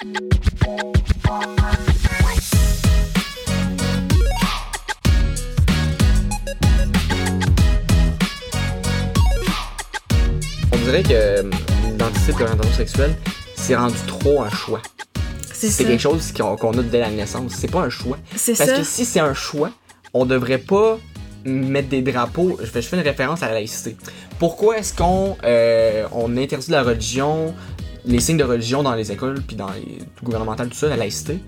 On dirait que euh, l'identité de l'orientation sexuelle, c'est rendu trop un choix. C'est quelque chose qu'on qu'on a dès la naissance. C'est pas un choix. C'est Parce ça. que si c'est un choix, on devrait pas mettre des drapeaux. Je fais, je fais une référence à la laïcité. Pourquoi est-ce qu'on euh, on interdit la religion, les signes de religion dans les écoles puis dans les gouvernementales, tout ça, la laïcité?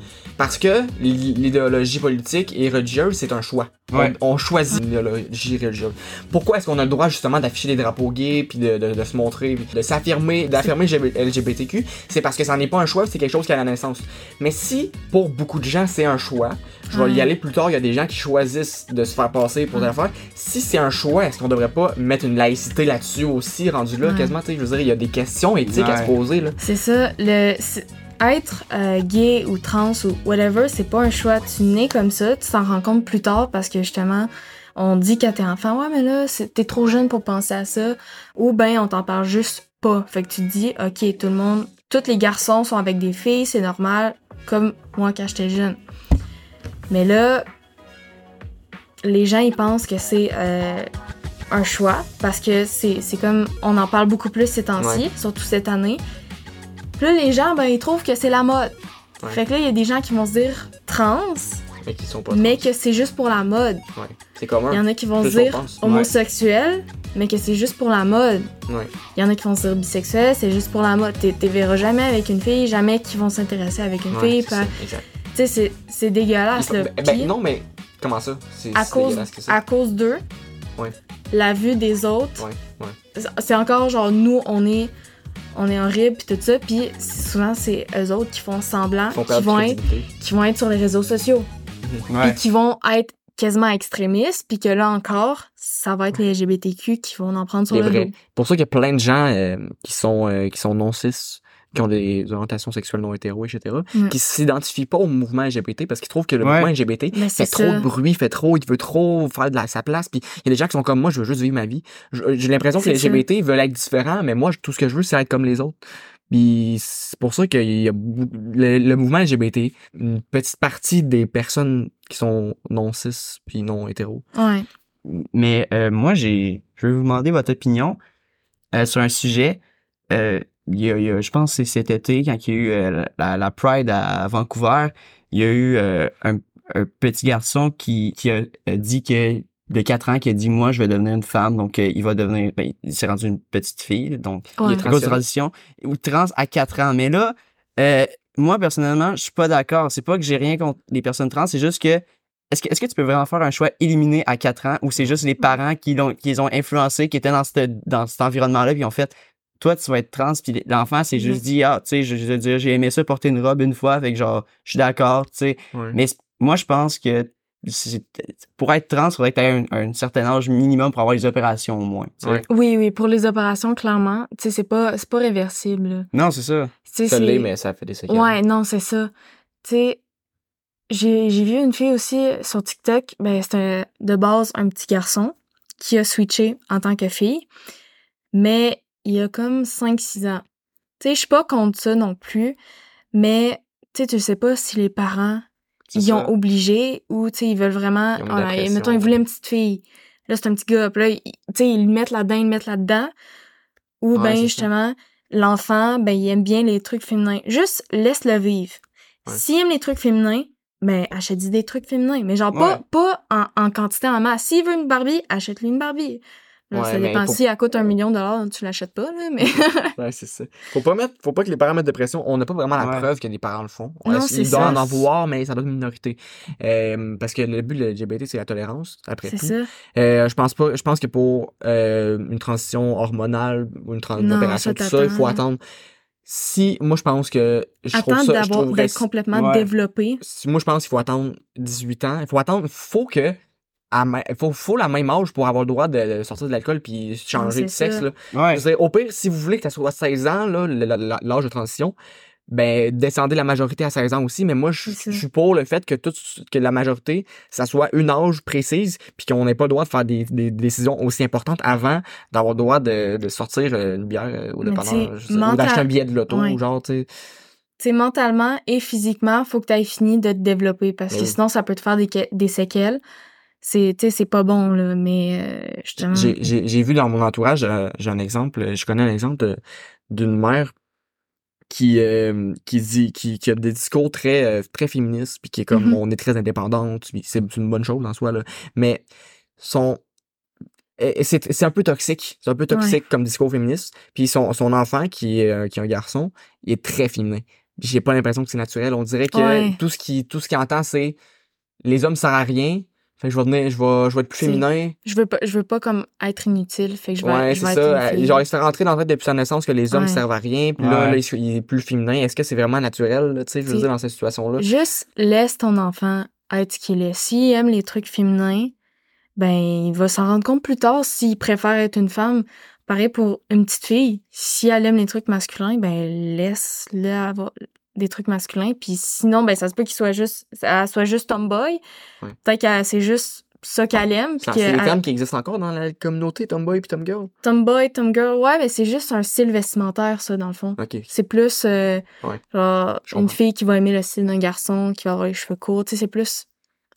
Parce que l'idéologie politique et religieuse, c'est un choix. Ouais. On, on choisit l'idéologie religieuse. Pourquoi est-ce qu'on a le droit justement d'afficher des drapeaux gays puis de, de- de se montrer, puis de s'affirmer, d'affirmer LGBTQ? C'est parce que ça n'est pas un choix, c'est quelque chose qui à la naissance. Mais si pour beaucoup de gens c'est un choix, je vais y aller plus tard, il y a des gens qui choisissent de se faire passer pour des affaires. Si c'est un choix, est-ce qu'on devrait pas mettre une laïcité là-dessus aussi, rendu là, quasiment, tu sais, je veux dire, il y a des questions éthiques à se poser, là. C'est ça. Le, être euh, gay ou trans ou whatever, c'est pas un choix. Tu nais comme ça, tu t'en rends compte plus tard parce que justement, on dit quand t'es enfant, ouais, mais là, t'es trop jeune pour penser à ça. Ou ben, on t'en parle juste pas. Fait que tu te dis, ok, tout le monde, tous les garçons sont avec des filles, c'est normal, comme moi quand j'étais jeune. Mais là, les gens, ils pensent que c'est euh, un choix parce que c'est c'est comme, on en parle beaucoup plus ces temps-ci, Ouais. surtout cette année. Puis là, les gens, ben, ils trouvent que c'est la mode. Ouais. Fait que là, il y a des gens qui vont se dire trans, Mais qui sont pas. mais que c'est juste pour la mode. Ouais. C'est commun. Il y en a qui vont se dire homosexuel, mais que c'est juste pour la mode. Il y en a qui vont se dire bisexuel, c'est juste pour la mode. T'es- T'es verras jamais avec une fille, jamais qui vont s'intéresser avec une fille. Tu sais, c'est- dégueulasse, là. Ben, ben, non, mais comment ça? C'est à cause, ça. à cause d'eux, Ouais. la vue des autres, c'est encore genre nous, on est, on est horrible puis tout ça, puis souvent c'est eux autres qui font semblant, qui vont être, qui vont être sur les réseaux sociaux, Ouais. puis qui vont être quasiment extrémistes, puis que là encore, ça va être les LGBTQ qui vont en prendre sur C'est le vrai. dos. pour ça qu'il y a plein de gens euh, qui sont euh, qui sont non cis, qui ont des orientations sexuelles non hétéro, etc., Ouais. qui s'identifient pas au mouvement LGBT parce qu'ils trouvent que le Ouais. mouvement LGBT Mais fait trop ça. de bruit, fait trop, il veut trop faire de la, sa place. Puis il y a des gens qui sont comme moi, je veux juste vivre ma vie. J'ai l'impression que les ça. LGBT veulent être différents, mais moi, tout ce que je veux, c'est être comme les autres. Puis c'est pour ça qu'il y a bou- le, le mouvement LGBT, une petite partie des personnes qui sont non cis puis non hétéro. Ouais. Mais euh, moi, j'ai, je vais vous demander votre opinion euh, sur un sujet. Euh, il y a, il y a- je pense que c'est cet été, quand il y a eu euh, la, la Pride à Vancouver, il y a eu euh, un, un petit garçon qui, qui a, dit que de 4 ans, qui a dit moi je vais devenir une femme, donc euh, il va devenir, ben, il s'est rendu une petite fille, donc Ouais. Il est grosse transitionné. transition ou trans à 4 ans. Mais là, euh, moi personnellement, je suis pas d'accord. C'est pas que j'ai rien contre les personnes trans, c'est juste que est-ce que, est-ce que tu peux vraiment faire un choix éliminé à 4 ans ou c'est juste les parents qui l'ont qui les ont influencés, qui étaient dans, cette, dans cet environnement-là, puis ils ont fait toi, tu vas être trans, puis l'enfant s'est juste dit, ah, tu sais, je, je veux dire, j'ai aimé ça porter une robe une fois, fait que genre, je suis d'accord, tu sais. Ouais. Mais moi, je pense que c'est- pour être trans, il faudrait que tu aies un, un certain âge minimum pour avoir les opérations au moins. Ouais. Oui, oui, pour les opérations, clairement, tu sais, c'est pas, c'est pas réversible. là. Non, c'est ça. Tu sais, Ça c'est- l'est, mais ça fait des séquelles. Ouais, non, c'est ça. Tu sais, j'ai j'ai vu une fille aussi sur TikTok, ben c'est un- de base un petit garçon qui a switché en tant que fille, mais il a comme 5-6 ans. Tu sais, je suis pas contre ça non plus, mais tu sais, tu sais pas si les parents ils ont obligé ou tu sais, ils veulent vraiment. Ils ah, pression. mettons, ils voulaient une petite fille. Là, c'est un petit gars. Puis là, ils- tu sais, ils le mettent là-dedans, ils le mettent là-dedans. Ou Ouais, ben justement, l'enfant, ben il aime bien les trucs féminins. Juste laisse-le vivre. Ouais. S'il aime les trucs féminins, ben achète-lui des trucs féminins. Mais genre pas, pas en, en quantité en masse. S'il veut une Barbie, achète-lui une Barbie. Ouais, ça dépend. faut- Si elle coûte un million de dollars, tu l'achètes pas, là, mais. Ouais, c'est ça. Faut pas mettre, faut pas que les parents mettent de pression. On n'a pas vraiment la Ouais. preuve que les parents le font. Non, Ouais, c'est Ils doivent ça. en vouloir, mais ça doit être une minorité. Euh, parce que le but de LGBT, c'est la tolérance, après c'est tout. ça. Euh, je pense pas, je pense que pour euh, une transition hormonale ou une, Non, opération, ça tout ça, il faut attendre. Si, moi, je pense que je trouve Attends ça, je d'avoir trouverais- d'être complètement Ouais. développé. si- moi, je pense qu'il faut attendre 18 ans. Il faut attendre, faut que, ma- faut, faut la même âge pour avoir le droit de, sortir de l'alcool puis changer de sexe, là. Ouais. Je veux dire, au pire, si vous voulez que ça soit 16 ans, l'âge de transition, ben, descendez la majorité à 16 ans aussi. Mais moi, je suis pour le fait que tout, que la majorité, ça soit une âge précise, puis qu'on n'ait pas le droit de faire des, des décisions aussi importantes avant d'avoir le droit de, de sortir euh, une bière euh, au dépanneur, ou mental- d'acheter un billet de loto, Ouais. genre, tu sais. sais, mentalement et physiquement, faut que tu aies fini de te développer parce que oui. sinon, ça peut te faire des, des séquelles. C'est, c'est pas bon, là, mais euh, justement. J'ai- J'ai j'ai vu dans mon entourage, euh, j'ai un exemple, euh, je connais un exemple de- d'une mère qui euh, qui dit qui, qui a des discours très euh, très féministes puis qui est comme Mhm. on est très indépendante puis c'est une bonne chose en soi là mais son c'est c'est un peu toxique c'est un peu toxique comme discours féministe puis son son enfant qui est euh, qui est un garçon il est très féminin j'ai pas l'impression que c'est naturel on dirait que Ouais. tout ce qui tout ce qu'il entend c'est les hommes servent à rien fait que je vais devenir je vais je vais être plus féminin Je veux pas, je veux pas comme être inutile, fait que je vais, Ouais, je c'est vais ça. une. Genre, il se fait rentrer dans la tête depuis sa naissance que les hommes Ouais. servent à rien. Puis là, Ouais. là, il, est plus féminin. Est-ce que c'est vraiment naturel, tu sais, je veux dire, dans cette situation-là? Juste laisse ton enfant être ce qu'il est. S'il aime les trucs féminins, ben il va s'en rendre compte plus tard s'il préfère être une femme. Pareil pour une petite fille, si elle aime les trucs masculins, ben laisse-le avoir des trucs masculins. Puis sinon, ben ça se peut qu'il soit juste, elle soit juste tomboy. Ouais. Peut-être que c'est juste ça qu'elle aime. puis C'est des elle- termes qui existent encore dans la communauté tomboy et tomgirl. tomboy, tomgirl, ouais, mais c'est juste un style vestimentaire, ça, dans le fond. OK. C'est plus euh, Ouais. genre une fille qui va aimer le style d'un garçon, qui va avoir les cheveux courts. Tu sais, c'est plus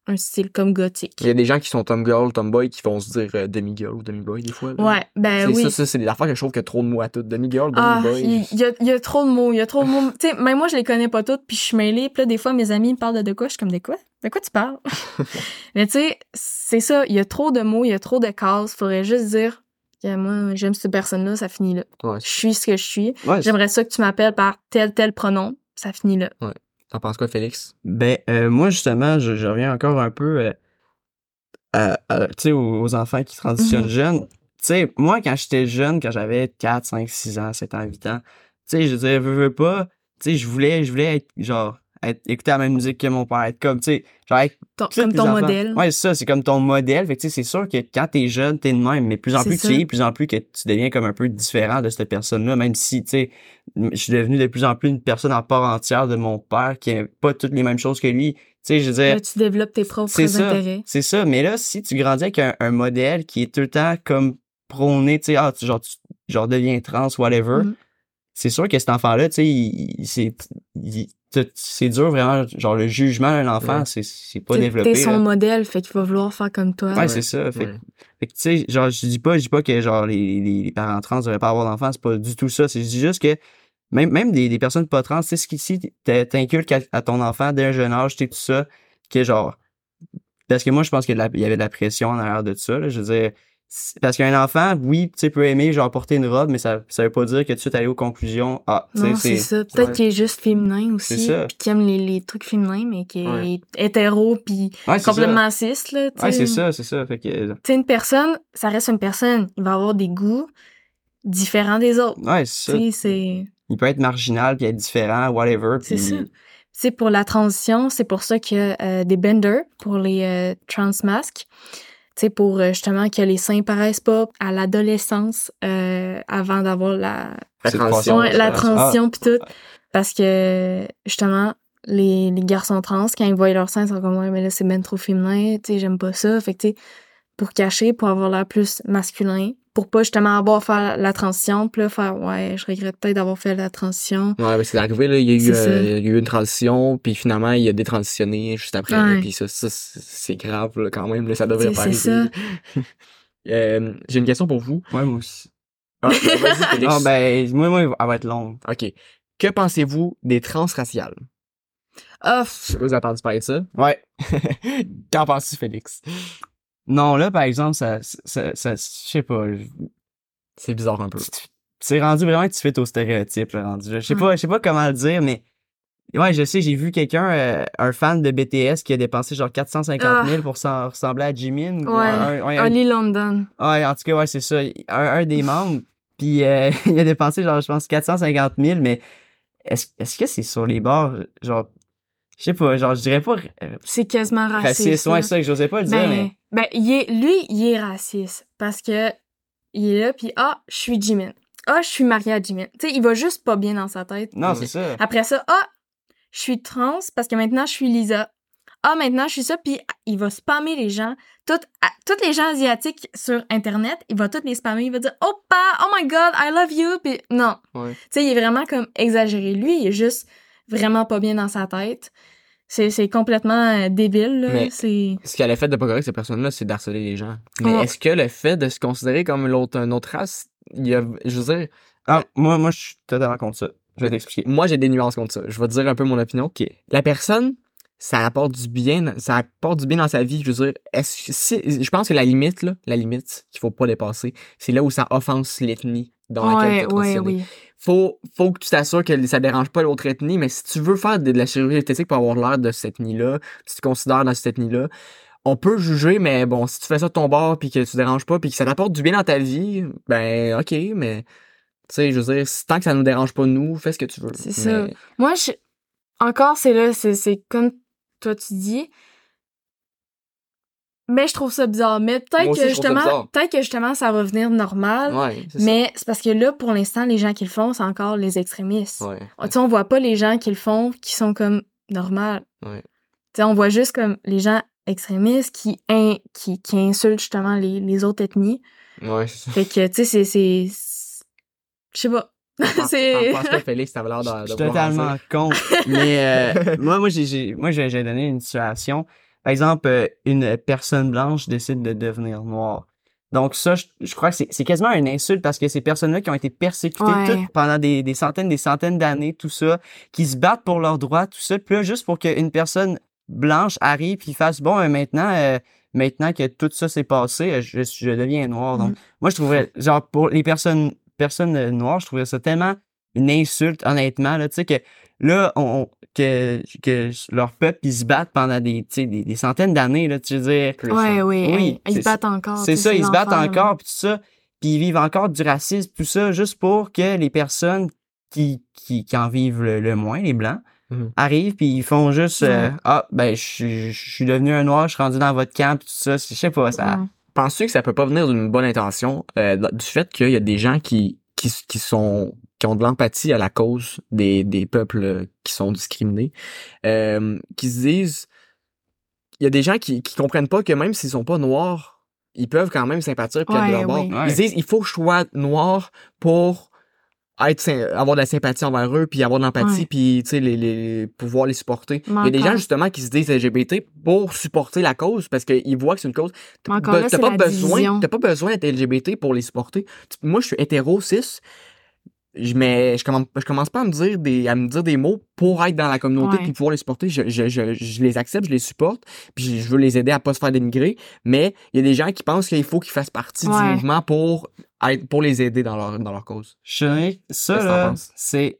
un style comme gothique. Il y a des gens qui sont tomgirl, tomboy, qui vont se dire euh, demi-girl ou demi-boy, des fois. là. Ouais, ben oui. ça, ça, c'est des affaires que je trouve qu'il y a trop de mots à toutes. Demi-girl, Ah, demi-boy. il il y, a, y a trop de mots, il y a trop de mots. tu sais, même moi, je les connais pas toutes, puis je suis mêlée. Puis là, des fois, mes amis me parlent de, de quoi, je suis comme, de quoi? De quoi tu parles? Mais tu sais, c'est ça, il y a trop de mots, il y a trop de cases. Faudrait juste dire, que moi, j'aime cette personne-là, ça finit là. Ouais. Je suis ce que je suis. Ouais, J'aimerais ça que tu m'appelles par tel, tel pronom, ça finit là. T'en penses quoi, Félix? Ben, euh, moi, justement, je, je reviens encore un peu euh, à- à- aux, aux enfants qui transitionnent Mhm. jeunes. Tu sais, moi, quand j'étais jeune, quand j'avais 4, 5, 6 ans, 7 ans, 8 ans, tu sais, je disais, veux, veux pas, tu sais, je voulais, je voulais être, genre, être, écouter la même musique que mon père, être comme, tu sais, genre, être Ton- comme ton enfants. modèle. Ouais, c'est ça, c'est comme ton modèle. Fait que, tu sais, c'est sûr que quand t'es jeune, t'es de même, mais plus en plus que tu vieillis, plus en plus que tu deviens comme un peu différent de cette personne-là, même si, tu sais, je suis devenu de plus en plus une personne en part entière de mon père qui a pas toutes les mêmes choses que lui. Tu sais, je veux dire, Là, tu développes tes propres intérêts. c'est ça. Mais là, si tu grandis avec un, un modèle qui est tout le temps comme prôné, tu sais, ah, tu, genre, tu genre deviens trans, whatever, Mhm. C'est sûr que cet enfant-là, tu sais, il- il- c'est, il- tu- c'est dur vraiment, genre, le jugement d'un enfant, Ouais. c'est, c'est pas T'es- développé. T'es son là. modèle, fait qu'il va vouloir faire comme toi. Ouais, c'est ça. Fait, que- Ouais. fait que, tu sais, genre, je dis pas, je dis pas que, genre, les, les, les parents trans devraient pas avoir d'enfants, c'est pas du tout ça. C'est, je dis juste que, même, même des, des personnes pas trans, tu sais, ce qui, si t'in- t'inculques à, à ton enfant dès un jeune âge, tu sais, tout ça, que, genre, parce que moi, je pense qu'il y, avait de la pression en arrière de ça, là. Je veux dire, parce qu'un enfant, oui, tu peut aimer, genre, porter une robe, mais ça, ça veut pas dire que de suite aller aux conclusions, ah, tu Non, c'est ça. Peut-être ouais. qu'il est juste féminin C'est aussi, ça. puis qu'il aime les, les trucs féminins, mais qu'il Ouais. est hétéro, puis Ouais, complètement cis, là. tu ça. Ouais, c'est ça, c'est ça. Fait que, Tu sais, une personne, ça reste une personne. Il va avoir des goûts différents des autres. ouais, c'est ça. Tu. Il peut être marginal puis être différent, whatever. C'est ça. C'est pour la transition, c'est pour ça qu'il y a euh, des benders pour les euh, trans masques. Tu sais, pour euh, justement que les seins paraissent pas à l'adolescence euh, avant d'avoir la, transition. ouais, la Ah. transition pis tout. Parce que, justement, les, les garçons trans, quand ils voient leurs seins, ils sont comme, ouais, mais là, c'est ben trop féminin, tu sais, j'aime pas ça. Fait que, tu sais, pour cacher, pour avoir l'air plus masculin, pour pas justement avoir faire la transition, puis là, faire, ouais, je regrette peut-être d'avoir fait la transition. Ouais, ben, c'est arrivé, là, il y, a eu, C'est ça. euh, il y a eu une transition, puis finalement, il a détransitionné juste après, Ouais. là, puis ça, ça c'est grave, là, quand même, là, ça devrait pas c'est arriver. Euh, J'ai une question pour vous. Ouais, moi aussi. Ah, vas-y. Ah, ben, moi, moi, elle va être longue. OK. Que pensez-vous des transraciales? Ah, Je sais pas si vous avez entendu parler de ça. Ouais. Qu'en penses-tu, Félix? Non, là, par exemple, ça, ça, ça, je sais pas. C'est bizarre un peu. C'est rendu vraiment que tu fais au stéréotype, là, rendu. Je sais pas, je sais pas comment le dire, mais. Ouais, je sais, j'ai vu quelqu'un, euh, un fan de BTS qui a dépensé genre 450 000 pour s'en ressembler à Jimin. ou Ouais. un- ouais, un- Oli London. Ouais, en tout cas, ouais, c'est ça. Un, un des membres. Puis euh, il a dépensé, genre, je pense, 450 000, mais est-ce est-ce que c'est sur les bords, genre, je sais pas, genre, je dirais pas euh, C'est quasiment raciste. raciste. Ouais, c'est ça que j'osais pas le dire, Ben, mais. Ben il est, lui, il est raciste parce que il est là puis ah, je suis Jimin. Ah, je suis mariée à Jimin. Tu sais, il va juste pas bien dans sa tête. Non, c'est ça. Après ça, ah, je suis trans parce que maintenant je suis Lisa. Ah, maintenant je suis ça puis il va spammer les gens. Toutes, à- toutes les gens asiatiques sur internet, il va toutes les spammer, il va dire "Oppa, oh my god, I love you." Puis non. Ouais. Tu sais, il est vraiment comme exagéré lui, il est juste vraiment pas bien dans sa tête. C'est, c'est complètement euh, débile, là. Mais- C'est... Ce qu'elle a fait de pas correct, cette personne-là, c'est d'harceler les gens. Mais est-ce que le fait de se considérer comme l'autre, une autre race, il y a, je veux dire, Ah, moi, moi, je suis totalement contre ça. Je vais t'expliquer. moi, j'ai des nuances contre ça. Je vais te dire un peu mon opinion. Ok. La personne, ça apporte du bien, ça apporte du bien dans sa vie. Je veux dire, est-ce que si, je pense que la limite, là, la limite qu'il faut pas dépasser, c'est là où ça offense l'ethnie dans laquelle Ouais, positionné. oui. Faut, faut que tu t'assures que ça dérange pas l'autre ethnie, mais si tu veux faire de, de la chirurgie esthétique pour avoir l'air de cette ethnie-là, si tu te considères dans cette ethnie-là, on peut juger, mais bon, si tu fais ça de ton bord puis que tu déranges pas puis que ça t'apporte du bien dans ta vie, ben, ok, mais, tu sais, je veux dire, tant que ça nous dérange pas nous, fais ce que tu veux. C'est ça. Moi, je... encore, c'est là, c'est, c'est comme toi tu dis. Mais je trouve ça bizarre. Mais peut-être que justement, peut-être que justement, ça va venir normal. Ouais, c'est ça. mais c'est parce que là, pour l'instant, les gens qui le font, c'est encore les extrémistes. Ouais. Tu sais, on voit pas les gens qui le font qui sont comme normal. Ouais. Tu sais, on voit juste comme les gens extrémistes qui, in- qui, qui insultent justement les, les autres ethnies. Ouais, c'est ça. Fait que, tu sais, c'est, c'est, c'est- je sais pas. c'est, Je pense pas, Félix, t'avais l'air de, Je suis totalement contre. Mais euh, moi, moi, j'ai, j'ai- moi, j'ai, j'ai donné une situation. Par exemple, euh, une personne blanche décide de devenir noire. Donc ça, je, je crois que c'est, quasiment une insulte parce que ces personnes-là qui ont été persécutées Ouais. toutes pendant des, des centaines, des centaines d'années, tout ça, qui se battent pour leurs droits, tout ça, puis là, juste pour qu'une personne blanche arrive puis fasse bon, euh, maintenant, euh, maintenant que tout ça s'est passé, euh, je, je deviens noir. Donc, moi, je trouverais, genre, pour les personnes, personnes noires, je trouverais ça tellement une insulte, honnêtement, là, tu sais, que là, on, que, que leur peuple, ils se battent pendant des, tu sais, des, des centaines d'années, là, tu veux dire. Plus, ouais, hein. oui, Oui, ils se battent encore. C'est ça, ils se battent encore, puis tout ça, puis ils vivent encore du racisme, tout ça, juste pour que les personnes qui, qui, qui en vivent le, le moins, les Blancs, Mhm. arrivent, puis ils font juste, euh, ah, ben, je suis- je suis devenu un noir, je suis rendu dans votre camp, puis tout ça, c'est- je sais pas, ça... Penses-tu que ça peut pas venir d'une bonne intention euh, du fait qu'il y a des gens qui, qui, qui sont qui ont de l'empathie à la cause des, des peuples qui sont discriminés, euh, qui se disent il y a des gens qui, qui comprennent pas que même s'ils sont pas noirs, ils peuvent quand même sympathiser puis être de Ouais, leur bord. Ouais. Ils se disent il faut que je sois noir pour être avoir de la sympathie envers eux puis avoir de l'empathie Ouais. puis les, les pouvoir les supporter. Il y a des gens justement qui se disent LGBT pour supporter la cause parce qu'ils voient que c'est une cause t'as pas la besoin pas besoin d'être LGBT pour les supporter moi je suis hétéro cis je mais je commence je commence pas à me dire des à me dire des mots pour être dans la communauté Ouais. puis pouvoir les supporter. Je, je, je, je les accepte je les supporte puis je veux les aider à pas se faire dénigrer. Mais il y a des gens qui pensent qu'il faut qu'ils fassent partie du mouvement pour être pour les aider dans leur dans leur cause. Je ça, là, c'est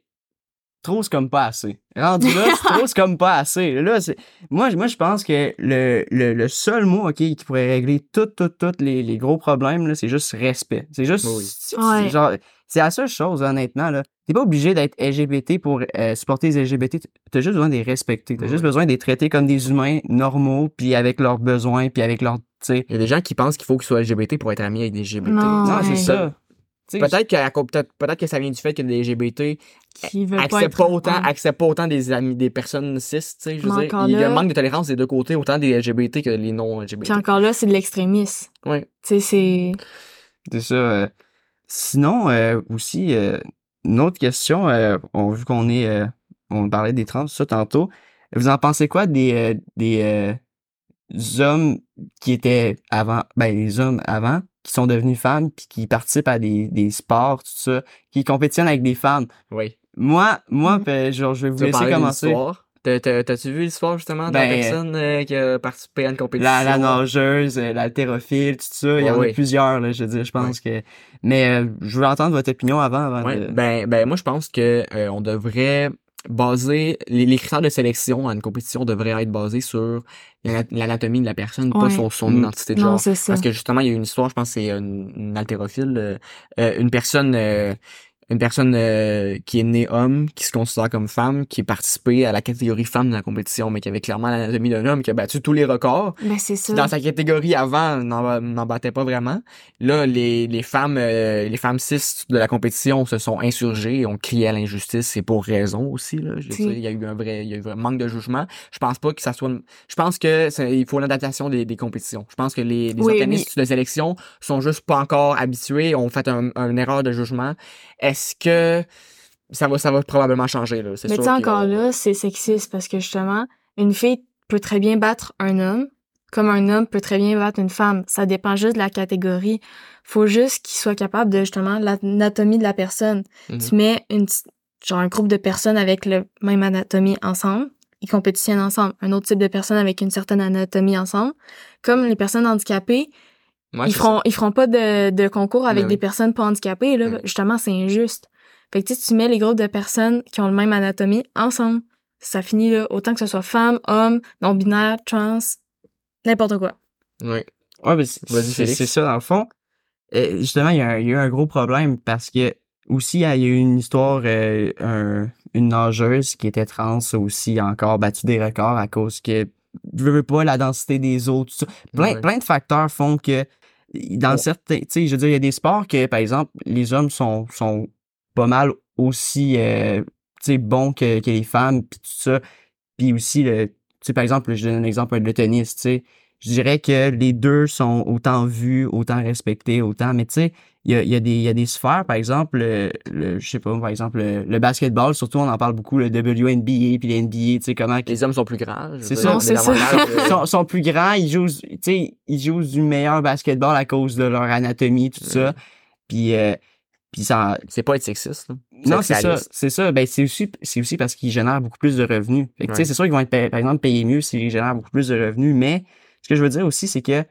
trop, c'est comme pas assez. Rendu là, c'est trop, c'est comme pas assez. Là, c'est... Moi, je- moi, je pense que le, le, le seul mot, OK, qui pourrait régler tout, tout, tout les, les gros problèmes, là, c'est juste respect. C'est juste, Oui. c'est- Ouais. c'est genre, c'est la seule chose, honnêtement, là. T'es pas obligé d'être LGBT pour euh, supporter les LGBT. T'as juste besoin de les respecter. T'as Ouais. juste besoin de les traiter comme des humains normaux, puis avec leurs besoins, puis avec leurs, tu sais. il y a des gens qui pensent qu'il faut qu'ils soient LGBT pour être amis avec des LGBT Non, Non, ouais. c'est ça. Peut-être que ça vient du fait que les LGBT Qui veulent pas autant, ouais. accepte pas autant des amis, des personnes cis, je veux dire. Il y a un manque de tolérance des deux côtés, autant des LGBT que les non-LGBT. Puis encore là, c'est de l'extrémisme. Ouais. Tu sais, c'est... C'est ça. euh. Sinon, euh, aussi, euh, une autre question, euh, on, vu qu'on est, euh, on parlait des trans, tout ça tantôt, vous en pensez quoi des, euh, des euh, hommes qui étaient avant, ben les hommes avant, qui sont devenus femmes, puis qui participent à des, des sports, tout ça, qui compétitionnent avec des femmes. Oui. Moi, moi, Mhm. ben, genre, je vais vous Tu laisser commencer. l'histoire. T'as- t'as- T'as-tu vu l'histoire justement de Ben, la personne euh, qui a participé à une compétition? La, la nageuse, euh, l'haltérophile, tout ça, il y Ouais, en a plusieurs, là, je veux dire, je pense que... Mais euh, je veux entendre votre opinion avant, avant Ouais, de... ben, ben moi je pense que euh, on devrait baser les, les critères de sélection à une compétition devraient être basés sur l'ana- l'anatomie de la personne, pas sur son Mm. identité de Non, genre. c'est ça. Parce que justement, il y a une histoire, je pense que c'est une, une haltérophile, euh, euh, une personne euh, une personne euh, qui est née homme, qui se considère comme femme, qui est participé à la catégorie femme de la compétition, mais qui avait clairement l'anatomie d'un homme, qui a battu tous les records. Ben, c'est ça. Dans sa catégorie avant n'en battait pas vraiment. Là, les, les femmes euh, les femmes cis de la compétition se sont insurgées, ont crié à l'injustice et pour raison aussi. Là, je dire, il y a eu un vrai il y a eu un manque de jugement. Je pense pas que ça soit je pense que il faut l'adaptation des, des compétitions. Je pense que les, les Oui, organismes de sélection sont juste pas encore habitués, ont fait un, une erreur de jugement. Est-ce que ça va, ça va probablement changer, là. C'est Mais tu encore là, c'est sexiste parce que justement, une fille peut très bien battre un homme, comme un homme peut très bien battre une femme. Ça dépend juste de la catégorie. Faut juste qu'il soit capable de, justement, l'anatomie de la personne. Mhm. Tu mets une, genre un groupe de personnes avec le même anatomie ensemble, ils compétitionnent ensemble. Un autre type de personnes avec une certaine anatomie ensemble. Comme les personnes handicapées, Ouais, ils feront, ils feront pas de, de concours avec Ben des oui. personnes pas handicapées, là. Ouais. Justement, c'est injuste. Fait que tu sais, tu mets les groupes de personnes qui ont le même anatomie ensemble. Ça finit, là. Autant que ce soit femme, homme, non-binaire, trans, n'importe quoi. ça. Ouais. Mais c'est- Vas-y, c'est Félix. c'est ça, dans le fond. Euh, justement, il y, a un- il y a eu un gros problème parce que aussi, il y a eu une histoire, euh, un- une nageuse qui était trans aussi encore battu des records à cause que, je veux pas, la densité des eaux, tout ça. Plein, Ouais. plein de facteurs font que, dans Ouais. certains, tu sais, je veux dire, il y a des sports que, par exemple, les hommes sont, sont pas mal aussi, euh, tu sais, bons que, que les femmes, puis tout ça. Puis aussi, le, tu sais, par exemple, je donne un exemple, le tennis, tu sais. Je dirais que les deux sont autant vus, autant respectés, autant, mais tu sais, il y a, il y, a des- il y a des sphères, par exemple, le, le- je sais pas, par exemple, le, le basketball, surtout, on en parle beaucoup, le WNBA, puis les NBA, tu sais, comment Les hommes sont plus grands. C'est ça. c'est ça. ils euh, sont, sont plus grands, ils jouent, tu sais, ils jouent du meilleur basketball à cause de leur anatomie, tout ça. Puis, euh, puis ça, C'est pas être sexiste, là. non, c'est ça, c'est ça. Ben, c'est aussi, c'est aussi parce qu'ils génèrent beaucoup plus de revenus. Fait que, tu sais, c'est sûr qu'ils vont être, pa- par exemple, payés mieux s'ils génèrent beaucoup plus de revenus, mais ce que je veux dire aussi, c'est que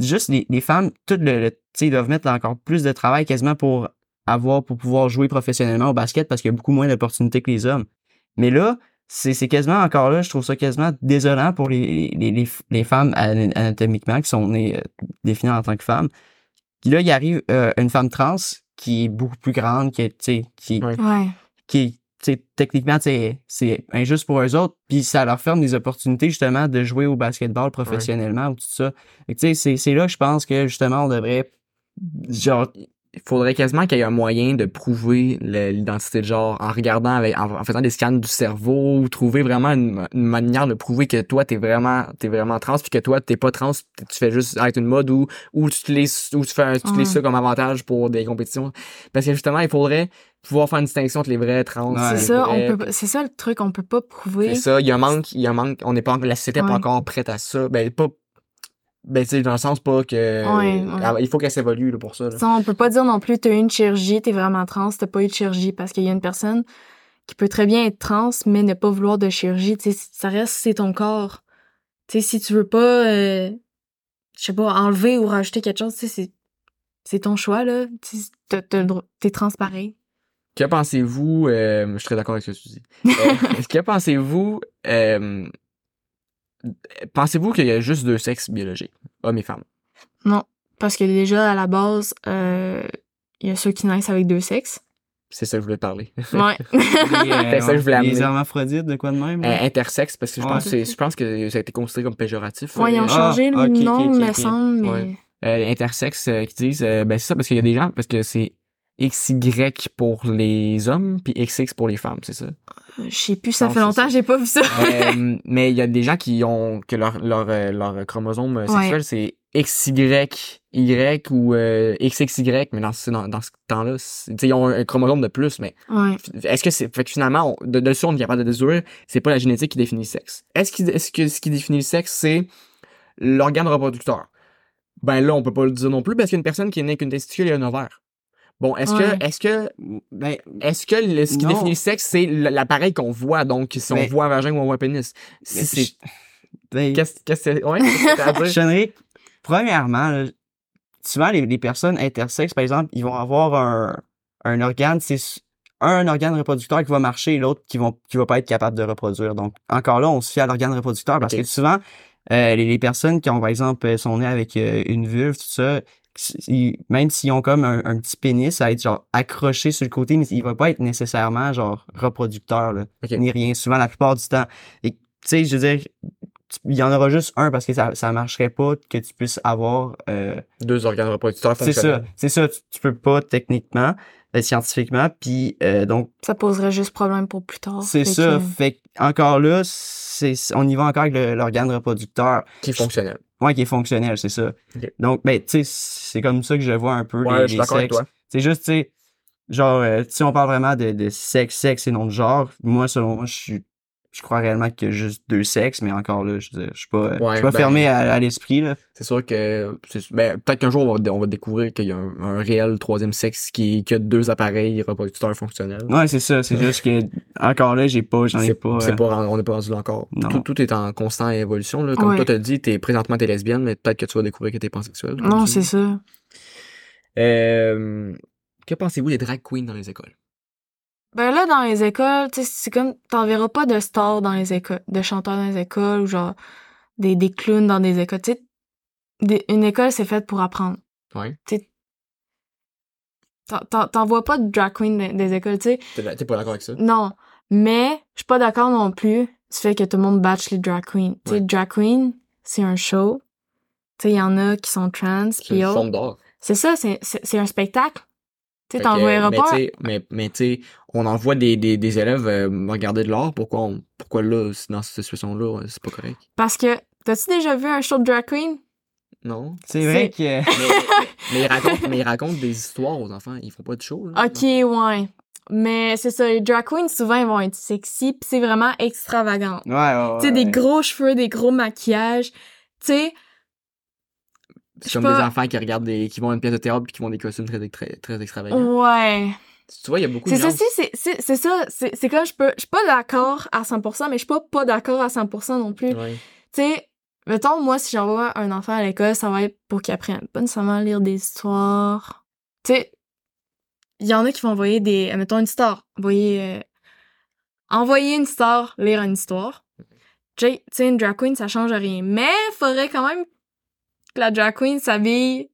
juste les, les femmes, tout le, le- tu sais, ils doivent mettre encore plus de travail quasiment pour avoir, pour pouvoir jouer professionnellement au basket parce qu'il y a beaucoup moins d'opportunités que les hommes. Mais là, c'est quasiment encore là, je trouve ça quasiment désolant pour les, les, les, les femmes ana- anatomiquement qui sont nées euh, définies en tant que femmes. Puis là, il arrive euh, une femme trans qui est beaucoup plus grande, qui est, tu sais, qui. Ouais. qui tu sais, techniquement c'est injuste pour eux autres puis ça leur ferme des opportunités justement de jouer au basketball professionnellement ou tout ça. C'est c'est là que je pense que justement on devrait genre il faudrait quasiment qu'il y ait un moyen de prouver l'identité de genre en regardant avec en, en faisant des scans du cerveau ou trouver vraiment une, une manière de prouver que toi t'es vraiment t'es vraiment trans puis que toi t'es pas trans tu fais juste être une mode ou ou tu te laisses ou tu fais un- tu te Ouais. laisses ça comme avantage pour des compétitions parce que justement il faudrait pouvoir faire une distinction entre les vrais trans Ouais. C'est ça, vrais- on peut c'est ça le truc, on peut pas prouver. c'est ça il y a un manque il y a un manque on n'est pas la société pas encore prête à ça ben pas ben tu sais dans le sens pas que Ouais, ouais. il faut qu'elle s'évolue là, pour ça là. Ça, on peut pas dire non plus t'as eu une chirurgie, t'es vraiment trans, t'as pas eu de chirurgie parce qu'il y a une personne qui peut très bien être trans mais ne pas vouloir de chirurgie. Tu sais, ça reste c'est ton corps. Tu sais, si tu veux pas, euh, je sais pas, enlever ou rajouter quelque chose, tu sais, c'est c'est ton choix là. Tu sais, t'as- t'as le droit- T'es transparent. Que pensez-vous, euh, je suis très d'accord avec ce que tu dis. Euh, que pensez-vous, euh, pensez-vous qu'il y a juste deux sexes biologiques, hommes et femmes? Non, parce que déjà à la base, euh, il y a ceux qui naissent avec deux sexes. C'est ça que je voulais te parler. Ouais. les, C'est ça que je voulais les amener. hermaphrodites de quoi de même Euh, là? intersexe, parce que je Ouais. pense, que c'est- je pense que ça a été considéré comme péjoratif. ouais, ils ont Euh, Ah, changé le ok, nom, me semble, mais Ouais. euh, intersexe euh, qui disent, euh, ben c'est ça, parce qu'il y a des gens, parce que c'est XY pour les hommes, puis XX pour les femmes, c'est ça? je sais plus, ça Non, fait longtemps que j'ai pas vu ça. Euh, mais il y a des gens qui ont que leur leur euh, leur chromosome euh, Ouais. sexuel c'est XY Y ou euh, XXY mais dans ce dans, dans ce temps-là ils ont un, chromosome de plus mais Ouais. est-ce que c'est fait que finalement on, de dessus on est capable de déduire c'est pas la génétique qui définit le sexe est-ce qu'il- est-ce que ce qui définit le sexe c'est l'organe reproducteur? Ben là on peut pas le dire non plus parce qu'il y a une personne qui est née avec une testicule et un ovaire bon est-ce Ouais. que est-ce que ben est-ce que le- ce qui Non. définit le sexe c'est l'appareil qu'on voit? Donc si on voit un vagin ou on voit un pénis si c'est ben, Qu'est-ce qu'est-ce que c'est? Ouais? Chenry, premièrement, là, souvent les, les personnes intersexes, par exemple, ils vont avoir un, un organe, c'est s- un organe reproducteur qui va marcher et l'autre qui vont qui va pas être capable de reproduire. Donc encore là, on se fie à l'organe reproducteur parce que souvent euh, les, les personnes qui ont par exemple euh, sont nées avec euh, une vulve, tout ça, ils- même s'ils ont comme un, un petit pénis, ça va être genre accroché sur le côté, mais il va pas être nécessairement genre reproducteur là, ni rien. Souvent la plupart du temps. Et tu sais, je veux dire, il y en aura juste un parce que ça ça marcherait pas que tu puisses avoir euh, Deux organes reproducteurs c'est ça c'est ça tu, tu peux pas techniquement euh, scientifiquement puis euh, donc Ça poserait juste problème pour plus tard. c'est ça que- fait que, encore là c'est on y va encore avec l'organe reproducteur Qui est fonctionnel. Ouais qui est fonctionnel c'est ça. Donc ben tu sais c'est comme ça que je vois un peu Ouais, les, je sexes. c'est juste tu sais genre, euh, si on parle vraiment de, de sexe, sexe et non de genre, moi, selon moi, je suis je crois réellement qu'il y a juste deux sexes, mais encore là, je, veux dire, je suis pas, je suis pas ben- fermé à, à l'esprit, là. C'est sûr que c'est- ben, peut-être qu'un jour on va, on va découvrir qu'il y a un, un réel troisième sexe qui, qui a deux appareils reproducteurs fonctionnels. Ouais, c'est ça, c'est juste que, encore là, j'ai pas, j'en ai pas. c'est euh, pas on n'est pas rendu là encore. Tout, tout est en constante évolution. Là. Comme Ouais. toi t'as dit, t'es présentement t'es lesbienne, mais peut-être que tu vas découvrir que t'es pansexuel. Non, c'est ça. Euh, que pensez-vous des drag queens dans les écoles? Ben là, dans les écoles, tu sais, c'est comme, t'en verras pas de stars dans les écoles, de chanteurs dans les écoles, ou genre, des, des clowns dans des écoles. Tu sais, des- une école, c'est faite pour apprendre. Ouais. T'en- vois pas de drag queen dans des écoles, tu sais. T'es pas d'accord avec ça? Non. Mais, je suis pas d'accord non plus du fait que tout le monde batch les drag queens. Tu Ouais. sais, drag queen, c'est un show. Tu sais, il y en a qui sont trans, C'est une autres. forme d'art. C'est ça, c'est un spectacle. Tu sais, Fait t'en que, verras mais pas. t'sais- Mais, mais tu sais, on envoie des, des, des élèves euh, regarder de l'art. Pourquoi, on- pourquoi là, c'est- dans cette situation-là, c'est pas correct? Parce que, t'as-tu déjà vu un show de drag queen? Non? C'est vrai que. mais, mais ils racontent, mais ils racontent des histoires aux enfants. Ils font pas de show. Là, Ok, ouais. Mais c'est ça, les drag queens, souvent, ils vont être sexy, pis c'est vraiment extravagant. Ouais, ouais, ouais. Tu sais, des gros cheveux, des gros maquillages. Tu sais, C'est comme pas. des enfants qui regardent des, qui vont à une pièce de théâtre puis qui vont des costumes très, très, très extravagants. ouais. Tu vois, il y a beaucoup de C'est ça, c'est, ça, c'est, comme je peux, je suis pas d'accord à 100%, mais je suis pas pas d'accord à 100% non plus. Ouais. Tu sais, mettons, moi, si j'envoie un enfant à l'école, ça va être pour qu'il apprenne pas nécessairement à lire des histoires. Tu sais, il y en a qui vont envoyer des, mettons, une star. Envoyer, euh, envoyer une star lire une histoire. Tu sais, tu sais, une drag queen, ça change rien. Mais, faudrait quand même que la drag queen s'habille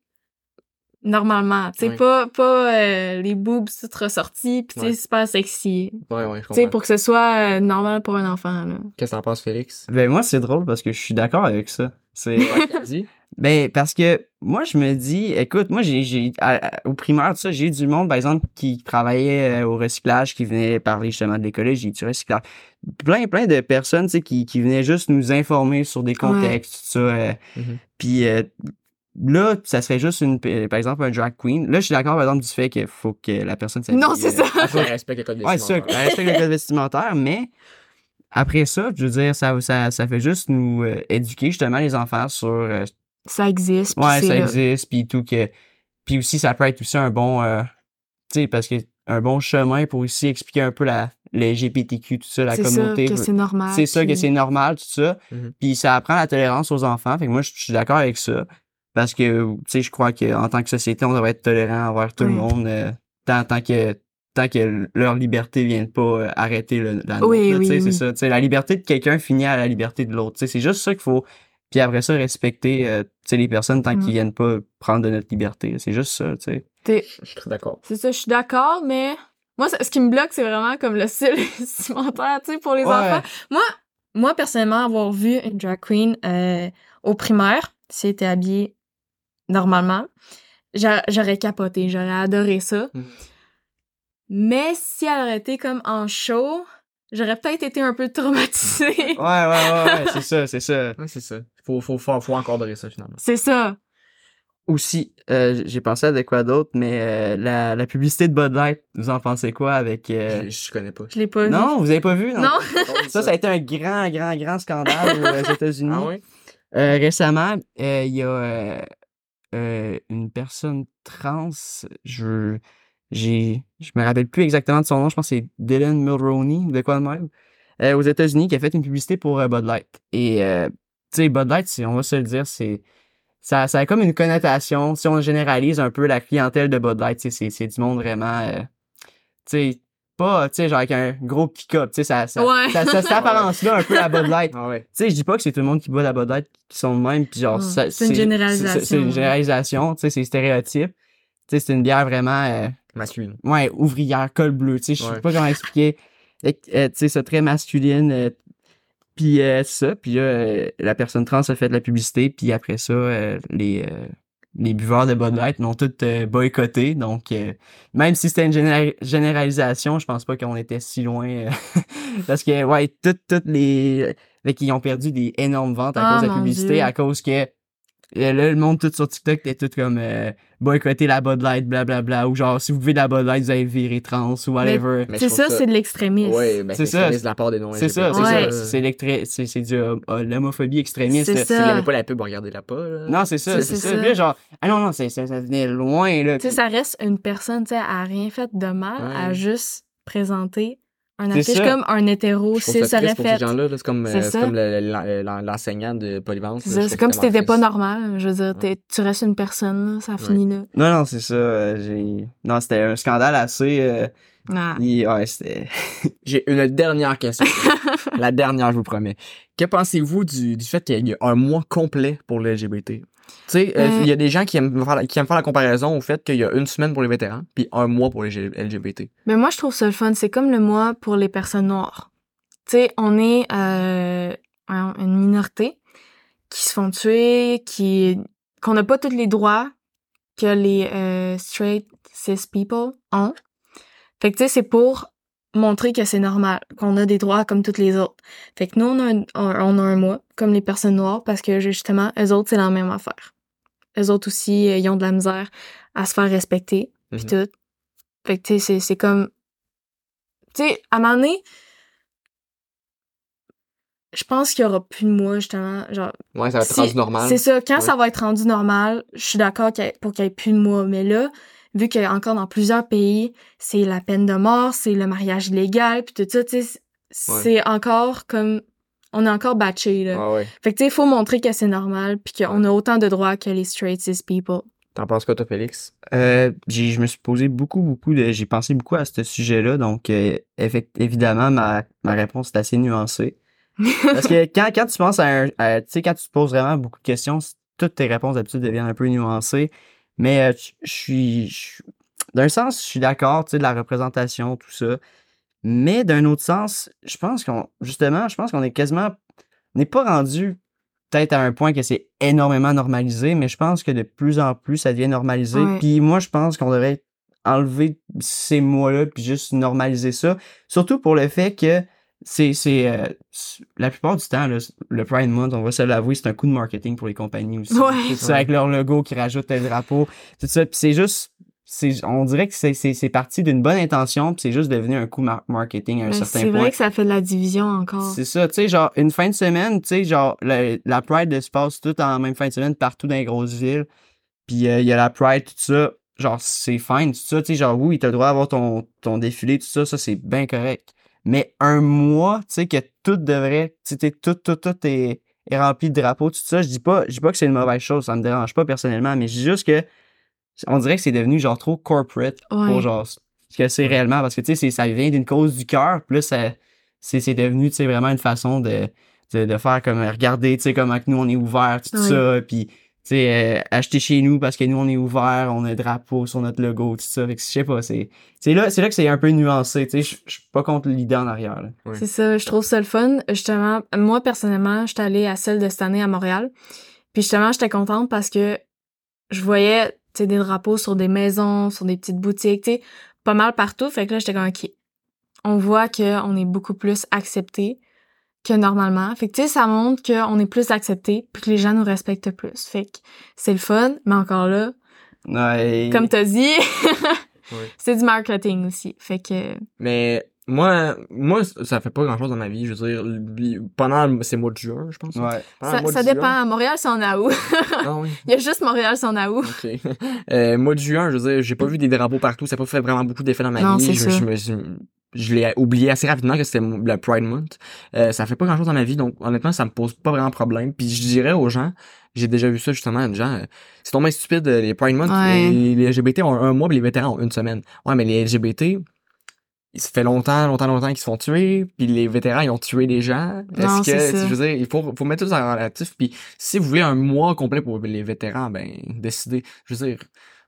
normalement. Tu sais, Ouais. pas, pas euh, les boobs toutes ressorties, pis tu sais, Ouais. super sexy. Ouais, ouais, je Tu sais, pour que ce soit euh, normal pour un enfant, là. Qu'est-ce que t'en penses, Félix? Ben, moi, c'est drôle parce que je suis d'accord avec ça. C'est. Ouais? Ben, parce que moi, je me dis, écoute, moi, j'ai, au primaire, tout ça, j'ai eu du monde, par exemple, qui travaillait euh, au recyclage, qui venait parler justement de l'écologie, j'ai eu du recyclage. Plein, plein de personnes, tu sais, qui, qui venaient juste nous informer sur des contextes, tout ça. euh, Mhm. Puis euh, là, ça serait juste une, par exemple, un drag queen. Là, je suis d'accord, par exemple, du fait qu'il faut que la personne Non, c'est euh, ça. Je respecte le code Ouais, c'est ça, vestimentaire. elle respecte le code vestimentaire, mais après ça, je veux dire, ça, ça, ça fait juste nous euh, éduquer justement les enfants sur euh, Ça existe, Ouais, ça là. existe, puis tout que. Puis aussi, ça peut être aussi un bon. euh, tu sais, parce que un bon chemin pour aussi expliquer un peu la, les LGBTQ, tout ça, la C'est ça, communauté. que c'est normal. C'est ça, que puis- c'est normal, tout ça. Mhm. Puis ça apprend la tolérance aux enfants. Fait que moi, je je suis d'accord avec ça. Parce que, tu sais, je crois qu'en tant que société, on devrait être tolérant envers tout le monde. euh, tant, tant que tant que leur liberté vient de pas euh, arrêter le, la nôtre. Oui, là, tu sais, oui, c'est ça. Tu sais, la liberté de quelqu'un finit à la liberté de l'autre. Tu sais, C'est juste ça qu'il faut. Puis après ça, respecter euh, tu sais, les personnes tant Mm. qu'ils viennent pas prendre de notre liberté. C'est juste ça, tu sais. Je suis très d'accord. C'est ça, je suis d'accord, mais moi, ce qui me bloque, c'est vraiment comme le style vestimentaire, tu sais, pour les Ouais. enfants. Moi, moi, personnellement, avoir vu une drag queen euh, au primaire, si elle était habillée normalement, j'a- j'aurais capoté, j'aurais adoré ça. Mhm. Mais si elle aurait été comme en show, j'aurais peut-être été un peu traumatisée. Ouais, ouais, ouais, ouais, c'est ça, c'est ça. Ouais, c'est ça. Faut, faut, faut, faut encadrer ça, finalement. c'est ça. Aussi, euh, j'ai pensé à de quoi d'autre, mais euh, la, la publicité de Bud Light, vous en pensez quoi avec... euh, Je, je connais pas. Je l'ai pas Non, vous avez pas vu? vu. Non. Ça, ça a été un grand, grand, grand scandale aux États-Unis. Ah? Euh, récemment, euh, il y a euh, euh, une personne trans, je j'ai je me rappelle plus exactement de son nom, je pense que c'est Dylan Mulroney, de quoi de même, euh, aux États-Unis, qui a fait une publicité pour euh, Bud Light. Et, euh, sais, Bud Light, on va se le dire, c'est ça, ça a comme une connotation, si on généralise un peu la clientèle de Bud Light, c'est c'est du monde vraiment, euh, tu sais, pas, tu sais, genre avec un gros pick-up, tu sais, ça, ça, Ouais. ça, ça, cette apparence-là un peu à Bud Light. Ah ouais. Tu sais, je dis pas que c'est tout le monde qui boit la Bud Light qui sont de même, puis genre, ça- c'est une généralisation. C'est c'est une généralisation, tu sais, c'est stéréotype. Tu sais, c'est une bière vraiment, euh, Masculine. ouais, ouvrière, col bleu, tu sais, je sais Ouais. pas comment expliquer. Euh, tu sais, c'est très masculine. euh, puis euh, ça, puis là, euh, la personne trans a fait de la publicité, puis après ça, euh, les, euh, les buveurs de Bud Light l'ont tout euh, boycotté. Donc, euh, même si c'était une géné- généralisation, je pense pas qu'on était si loin. euh, parce que, ouais, toutes, toutes les... Fait qu'ils ont perdu des énormes ventes à Ah, cause de la publicité, Dieu. à cause que Et là, le monde tout sur TikTok était tout comme euh, boycotter la Bud Light, blablabla. Ou genre, si vous buvez de la Bud Light, vous allez virer trans ou whatever. Mais C'est trouve ça, c'est de l'extrémisme. Oui, ben C'est c'est ça. extrémiste de la part des non C'est ça, c'est Ouais. ça. C'est l'électri- c'est c'est du euh, euh, l'homophobie extrémiste. C'est là. Si ça. vous n'aimez pas la pub, regardez-la pas. là. Non, c'est ça, C'est- c'est c'est ça. ça. Puis genre, ah non, non, c'est- ça, ça venait loin, là. Tu sais, ça reste une personne, tu sais, a rien fait de mal, Ouais. à juste présenter un C'est affiche comme un hétéro, s'il ça pour ces gens-là. là. C'est comme, C'est euh, c'est l'enseignant de polyvalence. C'est c'est comme si t'étais pas normal. Je veux dire, tu restes une personne, là, ça finit là. Non, non, c'est ça. euh. Non, c'était un scandale assez... euh, Ah. il- Ouais, c'était... J'ai une dernière question. la dernière, je vous promets. Que pensez-vous du, du fait qu'il y a un mois complet pour le LGBT? Tu sais, euh, Euh. il y a des gens qui aiment, faire, la- qui aiment faire la comparaison au fait qu'il y a une semaine pour les vétérans, puis un mois pour les LGBT. Mais moi, je trouve ça le fun. C'est comme le mois pour les personnes noires. Tu sais, on est euh, un- une minorité qui se font tuer, qui qu'on n'a pas tous les droits que les euh, straight cis people ont. Fait que tu sais, c'est pour montrer que c'est normal, qu'on a des droits comme toutes les autres. Fait que nous, on a un, on a un mois, comme les personnes noires, parce que justement, eux autres, c'est la même affaire. Eux autres aussi, euh, ils ont de la misère à se faire respecter, puis Mhm. tout. Fait que, tu sais, c'est- comme... Tu sais, à un moment donné, je pense qu'il y aura plus de mois, justement, genre... Ouais, ça va être rendu normal. C'est ça, quand Ouais. ça va être rendu normal, je suis d'accord pour qu'il y ait plus de mois, mais là, vu que encore dans plusieurs pays, c'est la peine de mort, c'est le mariage illégal, puis tout ça, tu sais, c'est encore comme... On est encore batché, là. Ouais, ouais. Fait que, tu sais, il faut montrer que c'est normal, puis qu'on a autant de droits que les straight cis people. T'en penses quoi, toi, Félix? Euh, j'ai, je me suis posé beaucoup, beaucoup de... J'ai pensé beaucoup à ce sujet-là, donc euh, évidemment, ma, ma réponse est assez nuancée. Parce que quand, quand tu penses à un... Tu sais, quand tu te poses vraiment beaucoup de questions, toutes tes réponses d'habitude deviennent un peu nuancées. Mais euh, je suis... je suis- D'un sens, je suis d'accord, tu sais, de la représentation, tout ça. Mais d'un autre sens, je pense qu'on... Justement, je pense qu'on est quasiment... On n'est pas rendu peut-être à un point que c'est énormément normalisé, mais je pense que de plus en plus, ça devient normalisé. Ouais. Puis moi, je pense qu'on devrait enlever ces mots-là puis juste normaliser ça. Surtout pour le fait que c'est c'est euh, la plupart du temps le Pride Month, on va se l'avouer, c'est un coup de marketing pour les compagnies aussi. Ouais. C'est avec leur logo qui rajoute le drapeau, tout ça. Puis c'est juste c'est on dirait que c'est c'est c'est parti d'une bonne intention, puis c'est juste devenu un coup mar- marketing à un Mais certain C'est point. vrai que ça fait de la division encore. C'est ça, tu sais, genre, une fin de semaine, tu sais, genre, la, la Pride se passe tout en même fin de semaine partout dans les grosses villes. Puis euh, il y a la Pride, tout ça. Genre, c'est fine, tout ça, tu sais, genre, oui, t'as le droit d'avoir ton, ton défilé, tout ça, ça, c'est bien correct. Mais un mois, tu sais, que tout devrait, tu sais, tout, tout, tout est, est rempli de drapeaux, tout ça, je dis pas, je dis pas que c'est une mauvaise chose, ça me dérange pas personnellement, mais je dis juste que, on dirait que c'est devenu, genre, trop corporate Ouais. pour, genre, ce que c'est réellement, parce que, tu sais, ça vient d'une cause du cœur, ça, c'est devenu, tu sais, vraiment une façon de, de, de faire comme, regarder, tu sais, comment que nous, on est ouvert, tout ça, puis, sais, euh, acheter chez nous parce que nous, on est ouvert, on a un drapeau sur notre logo, tout ça, fait que je sais pas, c'est, c'est là, c'est là que c'est un peu nuancé, tu sais, je je suis pas contre l'idée en arrière, là. C'est ça, je trouve ça le fun. Justement, moi, personnellement, j'étais allée à celle de cette année à Montréal. Puis justement, j'étais contente parce que je voyais, tu sais, des drapeaux sur des maisons, sur des petites boutiques, tu sais, pas mal partout. Fait que là, j'étais comme, OK, on voit qu'on est beaucoup plus accepté que normalement. Fait que, tu sais, ça montre qu'on est plus accepté puis que les gens nous respectent plus. Fait que c'est le fun, mais encore là, Ouais. comme t'as dit, Ouais. c'est du marketing aussi. Fait que, Mais moi, moi, ça fait pas grand chose dans ma vie. Je veux dire, pendant ces mois de juin, je pense. Ouais. Ça, dépend. juin. Montréal, c'est en août. Ah oui. Il y a juste Montréal, c'est en août. Ok. Euh, mois de juin, je veux dire, j'ai pas vu des drapeaux partout. Ça a pas fait vraiment beaucoup d'effet dans ma Non, vie. c'est Je, je me suis- je l'ai oublié assez rapidement que c'était le Pride Month. Euh, ça fait pas grand chose dans ma vie, donc honnêtement, ça me pose pas vraiment de problème. Puis je dirais aux gens, j'ai déjà vu ça justement, les gens, euh, c'est tombé stupide, euh, les Pride Month, Ouais. les, les LGBT ont un mois, puis les vétérans ont une semaine. Ouais, mais les LGBT, ça fait longtemps, longtemps, longtemps qu'ils se font tuer, puis les vétérans, ils ont tué des gens. Est-ce que, je veux dire, il faut, faut mettre tout ça en relatif, puis si vous voulez un mois complet pour les vétérans, ben, décidez. Je veux dire,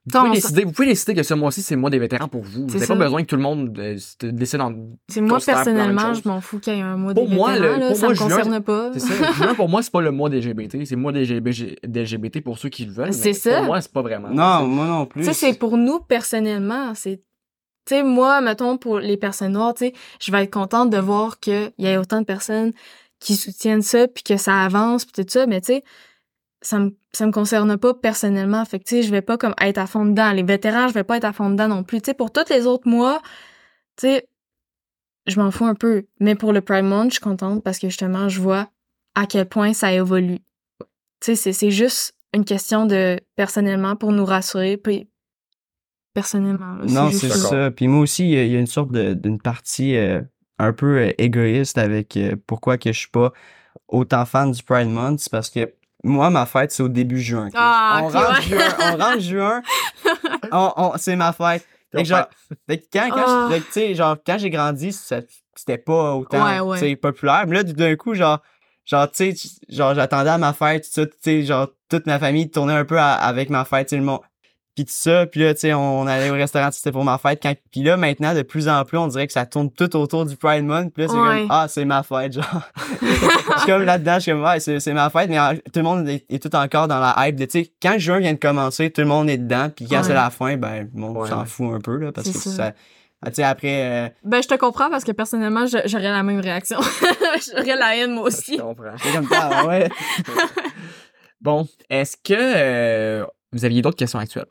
vous pouvez, décider, vous pouvez décider que ce mois-ci, c'est le mois des vétérans pour vous. Vous n'avez ça. pas besoin que tout le monde euh, décide en... C'est moi, personnellement, je m'en fous qu'il y ait un mois Pour des moi, vétérans, le- là, pour ça moi, me juin, concerne pas. C'est ça. Juin, pour moi, c'est pas le mois des LGBT. C'est le mois des LGBT pour ceux qui le veulent. C'est ça. Pour moi, c'est pas vraiment. Non, moi non plus. Tu sais, c'est pour nous, personnellement, c'est... Tu sais, moi, mettons, pour les personnes noires, tu sais, je vais être contente de voir qu'il y ait autant de personnes qui soutiennent ça, puis que ça avance, puis tout ça, mais tu sais, ça me, ça me concerne pas personnellement. Fait que, tu sais, je vais pas comme être à fond dedans. Les vétérans, je vais pas être à fond dedans non plus. Tu sais, pour tous les autres mois, tu sais, je m'en fous un peu. Mais pour le Pride Month, je suis contente parce que justement, je vois à quel point ça évolue. Tu sais, c'est- juste une question de, personnellement, pour nous rassurer. Puis, personnellement. là, Non, c'est ça. Puis moi aussi, il y a- il y, a une sorte d'une partie euh, un peu euh, égoïste avec euh, pourquoi que je suis pas autant fan du Pride Month. C'est parce que moi, ma fête, c'est au début juin. Ah, on, ok, rentre ouais. juin on rentre juin, on- on- c'est ma fête. Fait que genre, fait que quand, quand, je- sais, genre, quand j'ai grandi, c'était pas autant Ouais, ouais. populaire. Mais là, d'un coup, genre, genre tu sais, genre, j'attendais à ma fête, tout ça, tu sais, genre, toute ma famille tournait un peu à- avec ma fête, tu sais, le monde. Puis tout ça, puis là, tu sais, on allait au restaurant, c'était pour ma fête. Quand, puis là, maintenant, de plus en plus, on dirait que ça tourne tout autour du Pride Month. Puis là, c'est Ouais. comme, ah, c'est ma fête, genre. je suis comme là-dedans, je suis comme, ouais, c'est, c'est ma fête, mais tout le monde est, est tout encore dans la hype de, tu sais, quand juin vient de commencer, tout le monde est dedans, puis quand Ouais. c'est la fin, ben, le monde Ouais, s'en ouais. fout un peu, là, parce C'est que ça. ça, ah, tu sais, après, euh, Ben, je te comprends parce que personnellement, je- j'aurais la même réaction. j'aurais la haine, moi Je aussi. comprends. c'est comme ça, ah, ouais. Bon, est-ce que euh, vous aviez d'autres questions actuelles?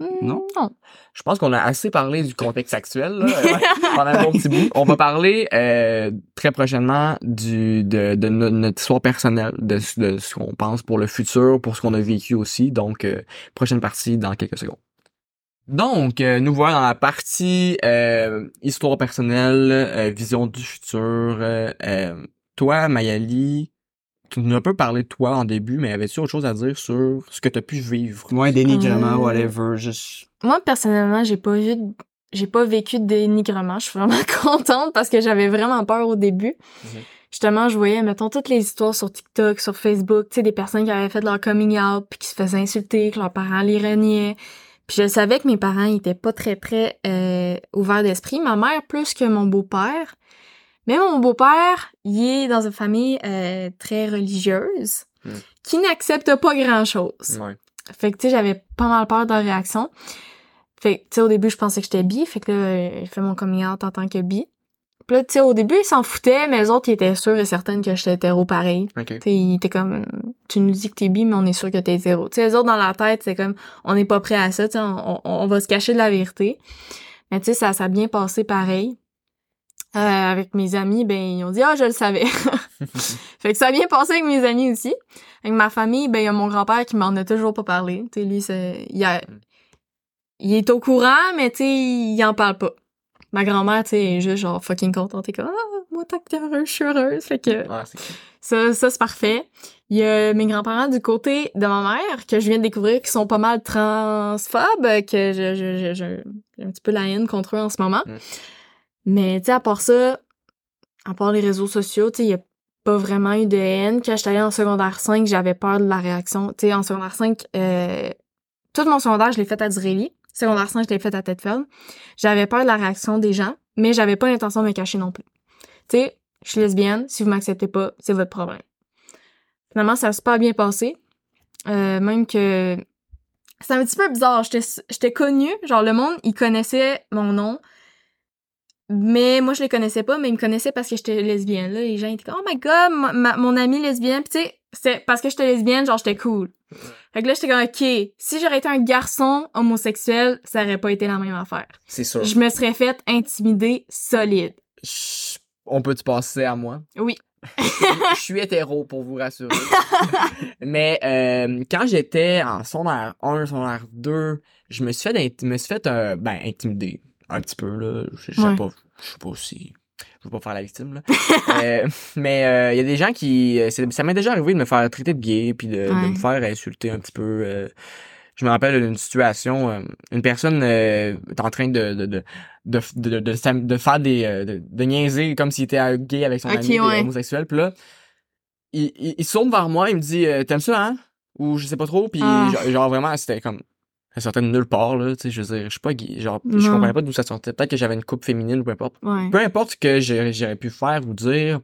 Non? Non. Je pense qu'on a assez parlé du contexte actuel là, pendant un bon petit bout. On va parler euh, très prochainement du de, de no- notre histoire personnelle, de, de ce qu'on pense pour le futur, pour ce qu'on a vécu aussi. Donc, euh, prochaine partie dans quelques secondes. Donc, euh, nous voilà dans la partie euh, histoire personnelle, euh, vision du futur. euh, euh, toi, Mayali, tu nous as un peu parlé de toi en début, mais avais-tu autre chose à dire sur ce que tu as pu vivre? Moins dénigrement, Euh, whatever, juste. Moi, personnellement, j'ai pas vu, de- j'ai pas vécu de dénigrement. Je suis vraiment contente parce que j'avais vraiment peur au début. Mhm. Justement, je voyais, mettons, toutes les histoires sur TikTok, sur Facebook, tu sais, des personnes qui avaient fait leur coming out puis qui se faisaient insulter, que leurs parents les reniaient. Puis je savais que mes parents ils étaient pas très, très euh, ouverts d'esprit. Ma mère plus que mon beau-père. Mais mon beau-père, il est dans une famille euh, très religieuse Mhm. qui n'accepte pas grand-chose. Ouais. Fait que, tu sais, j'avais pas mal peur de leur réaction. Fait que, tu sais, au début, je pensais que j'étais bi. Fait que là, euh, il fait mon coming out en tant que bi. Puis là, tu sais, au début, ils s'en foutaient, mais les autres, ils étaient sûrs et certaines que j'étais hétéro pareil. OK. Tu sais, ils étaient comme, tu nous dis que t'es bi, mais on est sûr que t'es hétéro. Tu sais, les autres, dans la tête, c'est comme, on n'est pas prêt à ça, tu sais, on, on- on va se cacher de la vérité. Mais tu sais, ça, ça a bien passé pareil. Euh, avec mes amis, ben, ils ont dit, ah, je le savais. fait que ça a bien passé avec mes amis aussi. Avec ma famille, ben, il y a mon grand-père qui m'en a toujours pas parlé. Tu sais, lui, c'est, il, a- il est au courant, mais tu sais, il en parle pas. Ma grand-mère, tu sais, est juste genre fucking contente. T'es comme, ah, moi, tant que t'es heureuse, je suis heureuse. Fait que, Ah, cool. ça, ça c'est parfait. Il y a mes grands-parents du côté de ma mère que je viens de découvrir qui sont pas mal transphobes, que je, je, je, je- j'ai un petit peu la haine contre eux en ce moment. Mm. Mais tu sais, à part ça, à part les réseaux sociaux, tu sais, il y a pas vraiment eu de haine. Quand j'étais allée en secondaire 5, j'avais peur de la réaction. Tu sais, en secondaire 5, euh, tout mon secondaire, je l'ai fait à Disraeli. Secondaire 5, je l'ai fait à Tedfeld. J'avais peur de la réaction des gens, mais j'avais pas l'intention de me cacher non plus. Tu sais, je suis lesbienne, si vous m'acceptez pas, c'est votre problème. Finalement, ça s'est pas bien passé. Euh, même que c'est un petit peu bizarre. J'étais connue, genre le monde, il connaissait mon nom. Mais moi, je les connaissais pas, mais ils me connaissaient parce que j'étais lesbienne. Là, les gens étaient comme, oh my god, ma- ma- mon amie lesbienne. Puis tu sais, c'est parce que j'étais lesbienne, genre j'étais cool. Fait que là, j'étais comme, ok, si j'aurais été un garçon homosexuel, ça aurait pas été la même affaire. C'est sûr. Je me serais fait intimider solide. On peut-tu passer à moi? Oui. je suis hétéro pour vous rassurer. Mais euh, quand j'étais en secondaire 1, secondaire 2, je me suis fait, me suis fait euh, ben, intimider un petit peu. Là. Je sais Ouais. pas, je sais pas si. Je veux pas faire la victime. Là. Euh, mais euh, il y a des gens qui. euh, Ça m'est déjà arrivé de me faire traiter de gay puis de, me faire insulter un petit peu. euh. je me rappelle d'une situation, euh, une personne euh, est en train de, de, de, de, de, de, s'am- de faire des. euh, de, de niaiser comme s'il était euh, gay avec son Ok, ami ouais. homosexuel. Puis là, il, il, il se tourne vers moi, il me dit euh, T'aimes ça, hein Ou je sais pas trop. Puis Ah. genre, genre, vraiment, c'était comme. Ça sortait de nulle part, là. Tu sais, je veux dire, je suis pas. Genre, je comprenais pas d'où ça sortait. Peut-être que j'avais une coupe féminine ou peu importe. Ouais. Peu importe ce que j'aurais pu faire ou dire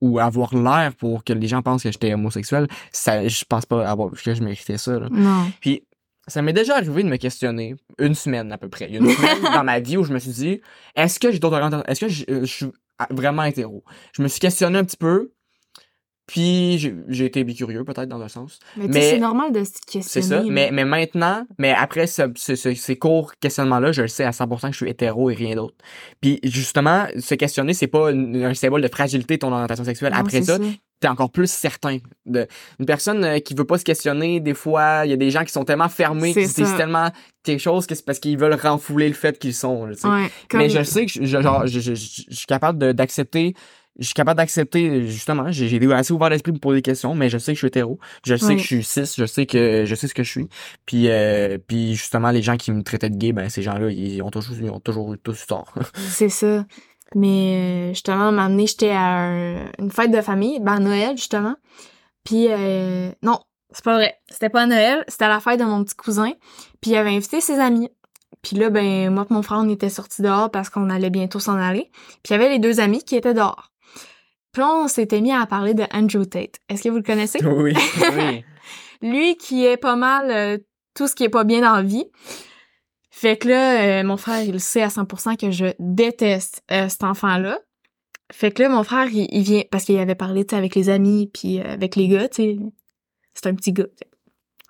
ou avoir l'air pour que les gens pensent que j'étais homosexuel, ça, je pense pas avoir, que je méritais ça, là. Non. Puis, ça m'est déjà arrivé de me questionner une semaine à peu près. Il y a une semaine dans ma vie où je me suis dit, est-ce que j'ai d'autres orientations? Est-ce que je, euh, je suis vraiment hétéro? Je me suis questionné un petit peu. Puis j'ai été bicurieux peut-être dans un sens. Mais, Mais- c'est normal de se C'est questionner. ça. là. Mais, mais maintenant, mais après ce, ce- ce- ces courts questionnements-là, je le sais à 100% que je suis hétéro et rien d'autre. Puis justement, se questionner, c'est pas une- un symbole de fragilité ton orientation sexuelle. Non, après c'est ça, t'es encore plus certain. De, une personne euh, qui veut pas se questionner, des fois, il y a des gens qui sont tellement fermés, qui C'est se disent ça. tellement quelque chose que c'est parce qu'ils veulent renfouler le fait qu'ils sont. là. Ouais, Mais je sais que je, je- genre, je, je- je- je suis capable d'accepter. Je suis capable d'accepter, justement, j'ai assez ouvert l'esprit pour poser des questions, mais je sais que je suis hétéro. Je sais que je suis cis, je sais que je sais ce que je suis. Puis, euh, puis justement, les gens qui me traitaient de gay, ben ces gens-là, ils ont toujours, ils ont toujours eu tous tort. C'est ça. Mais euh, justement, donné, j'étais à un- une fête de famille, ben à Noël, justement. Puis, euh, non, c'est pas vrai. C'était pas à Noël, c'était à la fête de mon petit cousin. Puis, il avait invité ses amis. Puis là, ben, moi et mon frère, on était sortis dehors parce qu'on allait bientôt s'en aller. Puis, il y avait les deux amis qui étaient dehors. Puis on s'était mis à parler de Andrew Tate. Est-ce que vous le connaissez? oui. Oui. lui qui est pas mal euh, tout ce qui est pas bien dans la vie. Fait que là, euh, mon frère, il sait à 100% que je déteste euh, cet enfant-là. Fait que là, mon frère, il, il vient, parce qu'il avait parlé, tu avec les amis, puis avec les gars, tu sais. C'est un petit gars.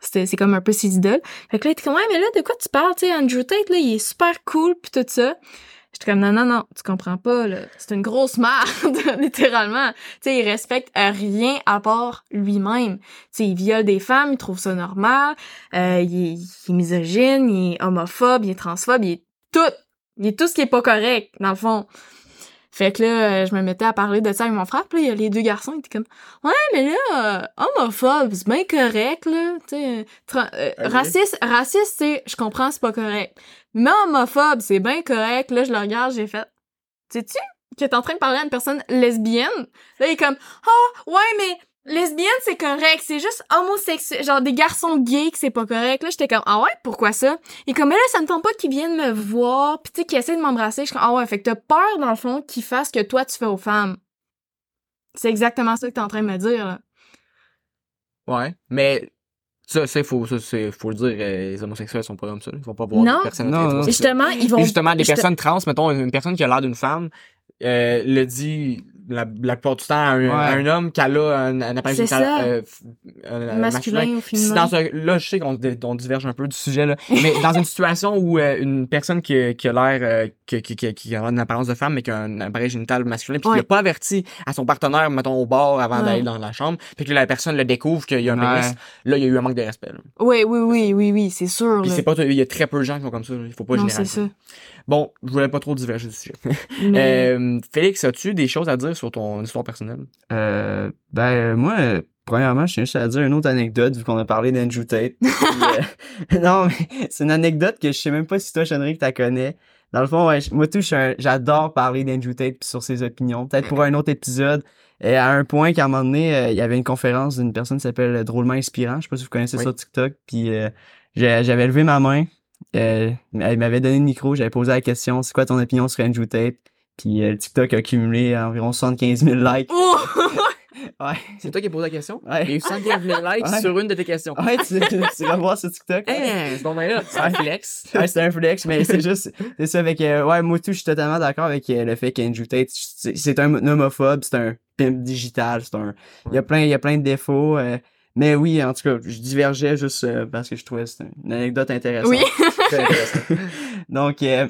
C'était- C'est comme un peu ses idoles. Fait que là, il était comme, ouais, mais là, de quoi tu parles, tu sais, Andrew Tate, là, il est super cool, puis tout ça. J'étais comme, non, non, non, tu comprends pas, là. C'est une grosse merde, littéralement. Tu sais, il respecte rien à part lui-même. Tu sais, il viole des femmes, il trouve ça normal, euh, il, est, il est misogyne, il est homophobe, il est transphobe, il est tout. Il est tout ce qui est pas correct, dans le fond. Fait que là, euh, je me mettais à parler de ça avec mon frère, puis là, il y a les deux garçons, ils étaient comme « Ouais, mais là, euh, homophobe, c'est bien correct, là, tu sais, euh, Ok. raciste, raciste, tu sais, je comprends, c'est pas correct. Mais homophobe, c'est bien correct. » Là, je le regarde, j'ai fait « Sais-tu que t'es en train de parler à une personne lesbienne? » Là, il est comme « Ah, ouais, mais lesbienne, c'est correct, c'est juste homosexuel, genre des garçons gays que c'est pas correct. » Là, j'étais comme « Ah ouais, pourquoi ça? » Il est comme « Mais là, ça me tente pas qu'ils viennent me voir, pis tu sais, qu'ils essaient de m'embrasser. » Je suis comme « Ah ouais, fait que t'as peur, dans le fond, qu'ils fassent ce que toi, tu fais aux femmes. » C'est exactement ça que t'es en train de me dire, là. Ouais. Mais ça, c'est faut, ça, c'est, faut le dire, euh, les homosexuels sont pas comme ça. Ils vont pas voir Non. des personnes Non. Justement, ils vont... Et justement, des personnes trans, mettons, une personne qui a l'air d'une femme, euh, le dit la, la plupart du temps à un, à un homme qu'elle a un, un appareil génital, euh, euh, Masculin Si dans un- là, je sais qu'on on diverge un peu du sujet, là, mais dans une situation où euh, une personne qui, qui a l'air, euh, qui, qui, qui, qui a une apparence de femme, mais qui a un appareil génital masculin, puis qui Ouais. n'a pas averti à son partenaire, mettons, au bar avant Ouais. d'aller dans la chambre, puis que la personne le découvre qu'il y a un Ouais. pénis, là, il y a eu un manque de respect. là. Oui, oui, oui, oui, oui, c'est sûr, Puis c'est pas, il y a très peu de gens qui sont comme ça, il faut pas Non, c'est généraliser. Bon, je voulais pas trop diverger du sujet. Mais... Euh, Félix, as-tu des choses à dire sur ton histoire personnelle? Euh, ben, moi, euh, premièrement, je tiens juste à dire une autre anecdote, vu qu'on a parlé d'Andrew Tate. Puis, euh, non, mais c'est une anecdote que je sais même pas si toi, Chenric, t'as connais. Dans le fond, ouais, moi, tout, j'adore parler d'Andrew Tate sur ses opinions. Peut-être pour un autre épisode. Et à un point qu'à un moment donné, euh, il y avait une conférence d'une personne qui s'appelle Drôlement Inspirant. Je sais pas si vous connaissez Oui. ça sur TikTok. Puis euh, j'avais levé ma main. Euh, elle m'avait donné le micro. J'avais posé la question, c'est quoi ton opinion sur Andrew Tate? Puis euh, le TikTok a cumulé environ 75 000 likes. Oh! Ouais. C'est toi qui as posé la question? Ouais. Il y a eu 115 000 likes Ouais. sur une de tes questions. Ouais, tu, tu vas voir sur TikTok. C'est bon, ben là, c'est un flex. Ouais, c'est un flex, mais c'est juste, c'est ça avec, euh, ouais, moi tout, je suis totalement d'accord avec euh, le fait qu'Andrew Tate, c'est c'est un homophobe, c'est un pimp digital, c'est un, il y a plein, il y a plein de défauts, euh, mais oui, en tout cas, je divergeais juste euh, parce que je trouvais que c'était une anecdote intéressante. Oui. Très intéressant. Donc, euh,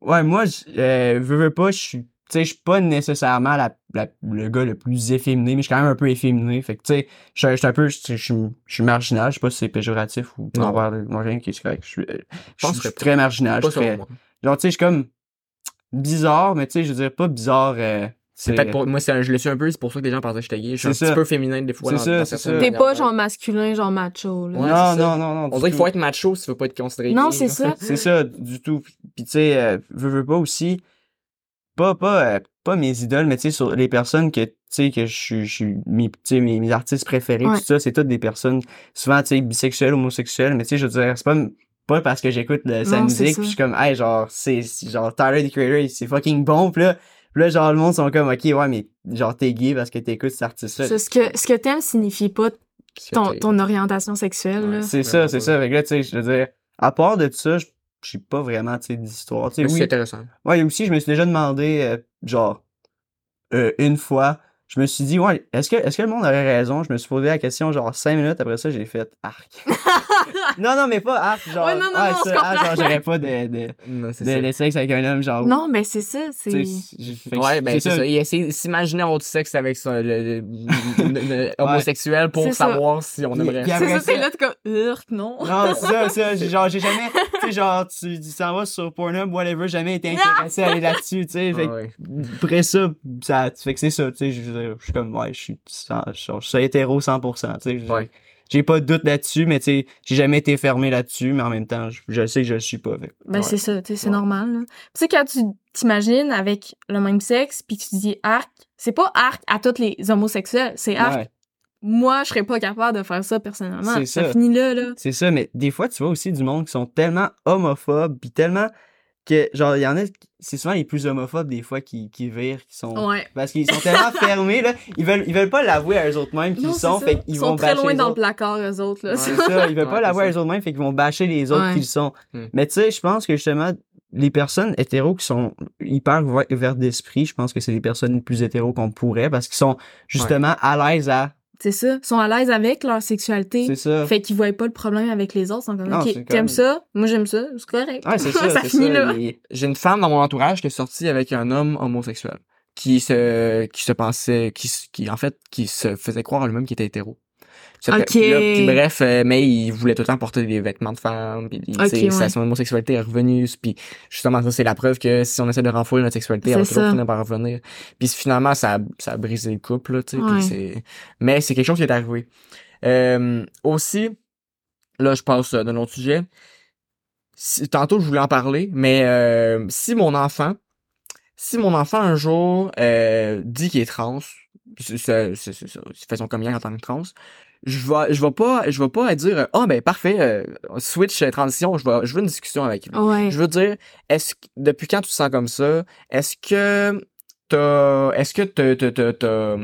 ouais, moi, je euh, veux, veux pas, je suis, tu sais, je suis pas nécessairement la, la- le gars le plus efféminé, mais je suis quand même un peu efféminé. Fait que, tu sais, je suis- un peu, je je suis marginal. Je sais pas si c'est péjoratif ou Non. envers le- rien qui est correct. Je suis, très marginal. Je suis genre, tu sais, je suis comme bizarre, mais tu sais, je veux dire, pas bizarre. euh, C'est peut-être pour moi, c'est un- je le suis un peu, c'est pour ça que les gens pensaient que j'étais gay. Je suis un petit peu féminin des fois. C'est ça, c'est. T'es pas genre masculin, genre macho, là. Ouais, non, non, non, non. On dirait qu'il faut être macho si tu veux pas être considéré Non, c'est ça. C'est ça, du tout. Puis tu sais, euh, veux, veux pas aussi, pas, pas, euh, pas mes idoles, mais tu sais, sur les personnes que, tu sais, que je suis, mes, tu sais, mes, mes artistes préférés, Ouais. tout ça, c'est toutes des personnes, souvent, tu sais, bisexuelles, homosexuelles, mais tu sais, je veux dire, c'est pas, pas parce que j'écoute sa musique, puis je suis comme, hey, genre, c'est, genre, Tyler, the Creator, c'est fucking bon, pis là, là, genre, le monde sont comme, ok, ouais, mais, genre, t'es gay parce que t'écoutes cet artiste-là. C'est ce que, ce que t'aimes signifie pas ton, ton orientation sexuelle. Ouais. C'est ça, c'est ça. Fait que là, tu sais, je veux dire, à part de ça, je je suis pas vraiment, tu sais, d'histoire. Tu sais, C'est oui, intéressant. Ouais, aussi, je me suis déjà demandé, euh, genre, euh, une fois, je me suis dit, ouais, est-ce que, est-ce que le monde aurait raison? Je me suis posé la question, genre, cinq minutes après ça, j'ai fait arc. non, non, mais pas arc, genre, Ouais, non, non, ah, non, ça, ah, genre, j'aurais pas de, de, Non, c'est de, ça. de sexe avec un homme, genre. Non, mais c'est ça, c'est. Ouais, ben c'est ça. Il essaie de s'imaginer du sexe avec ça, le, le- le- le- homosexuel pour ça. savoir si on aimerait. C'est ça, c'est là, t'es comme, Urk, non? Non, c'est ça, ça. j'ai- Genre, j'ai jamais, sais, genre, tu tu t'en vas sur Pornhub, whatever, jamais été intéressé à aller là-dessus, tu sais. Fait Ah que ouais. après ça, ça fait que c'est ça, tu sais. Je suis comme, ouais, je suis, je hétéro 100%, tu sais. j'ai- Ouais. J'ai pas de doute là-dessus, mais tu sais, j'ai jamais été fermé là-dessus, mais en même temps, je, je sais que je le suis pas. Fait. Ben, Ouais. c'est ça, tu sais, c'est Ouais. normal. là. Tu sais, quand tu t'imagines avec le même sexe, puis tu dis arc, c'est pas arc à tous les homosexuels, c'est arc. Moi, je serais pas capable de faire ça personnellement. C'est ça. ça. finit là, là. c'est ça, mais des fois, tu vois aussi du monde qui sont tellement homophobes, puis tellement que, genre, il y en a, c'est souvent les plus homophobes des fois qui, qui virent, qui sont. Ouais. Parce qu'ils sont tellement fermés, là. Ils veulent, ils veulent pas l'avouer à eux autres mêmes qu'ils sont, ça. fait qu'ils Ils vont sont très bâcher loin dans le placard, eux autres, là. C'est ça, ils veulent Ouais, pas l'avouer à ça. eux autres mêmes, fait qu'ils vont bâcher les autres Ouais. qui le sont. Hmm. Mais tu sais, je pense que justement, les personnes hétéros qui sont hyper ouver- ouvertes d'esprit, je pense que c'est les personnes les plus hétéros qu'on pourrait parce qu'ils sont justement à l'aise à. C'est ça. Ils sont à l'aise avec leur sexualité. C'est ça. Fait qu'ils voient pas le problème avec les autres. Ils sont comme, Non, OK, comme- t'aimes ça? Moi, j'aime ça. C'est correct. Ouais, c'est ça. finit ça, là. J'ai une femme dans mon entourage qui est sortie avec un homme homosexuel. Qui se, qui se pensait, qui, qui, en fait, qui se faisait croire à lui-même qu'il était hétéro. Puis après- Ok. puis bref, euh, mais il voulait tout le temps porter des vêtements de femme, puis sa son homosexualité est revenue, puis justement ça c'est la preuve que si on essaie de renfouler notre sexualité, elle va toujours finir par revenir. Puis finalement ça a, ça a brisé le couple, là, tu sais, puis Ouais. mais c'est quelque chose qui est arrivé. Euh, aussi, là je passe euh, d'un autre sujet. Si- tantôt je voulais en parler, mais euh, si mon enfant, si mon enfant un jour dit qu'il est trans, c'est c'est- c'est- c'est ça, il fait son coming en tant que trans, je vais je vais pas je vais pas dire ah ben parfait euh, switch euh, transition, je vais je veux une discussion avec lui. Ouais. Je veux dire est-ce depuis quand tu te sens comme ça, est-ce que t'as est-ce que t'as t'as- t'as- t'as-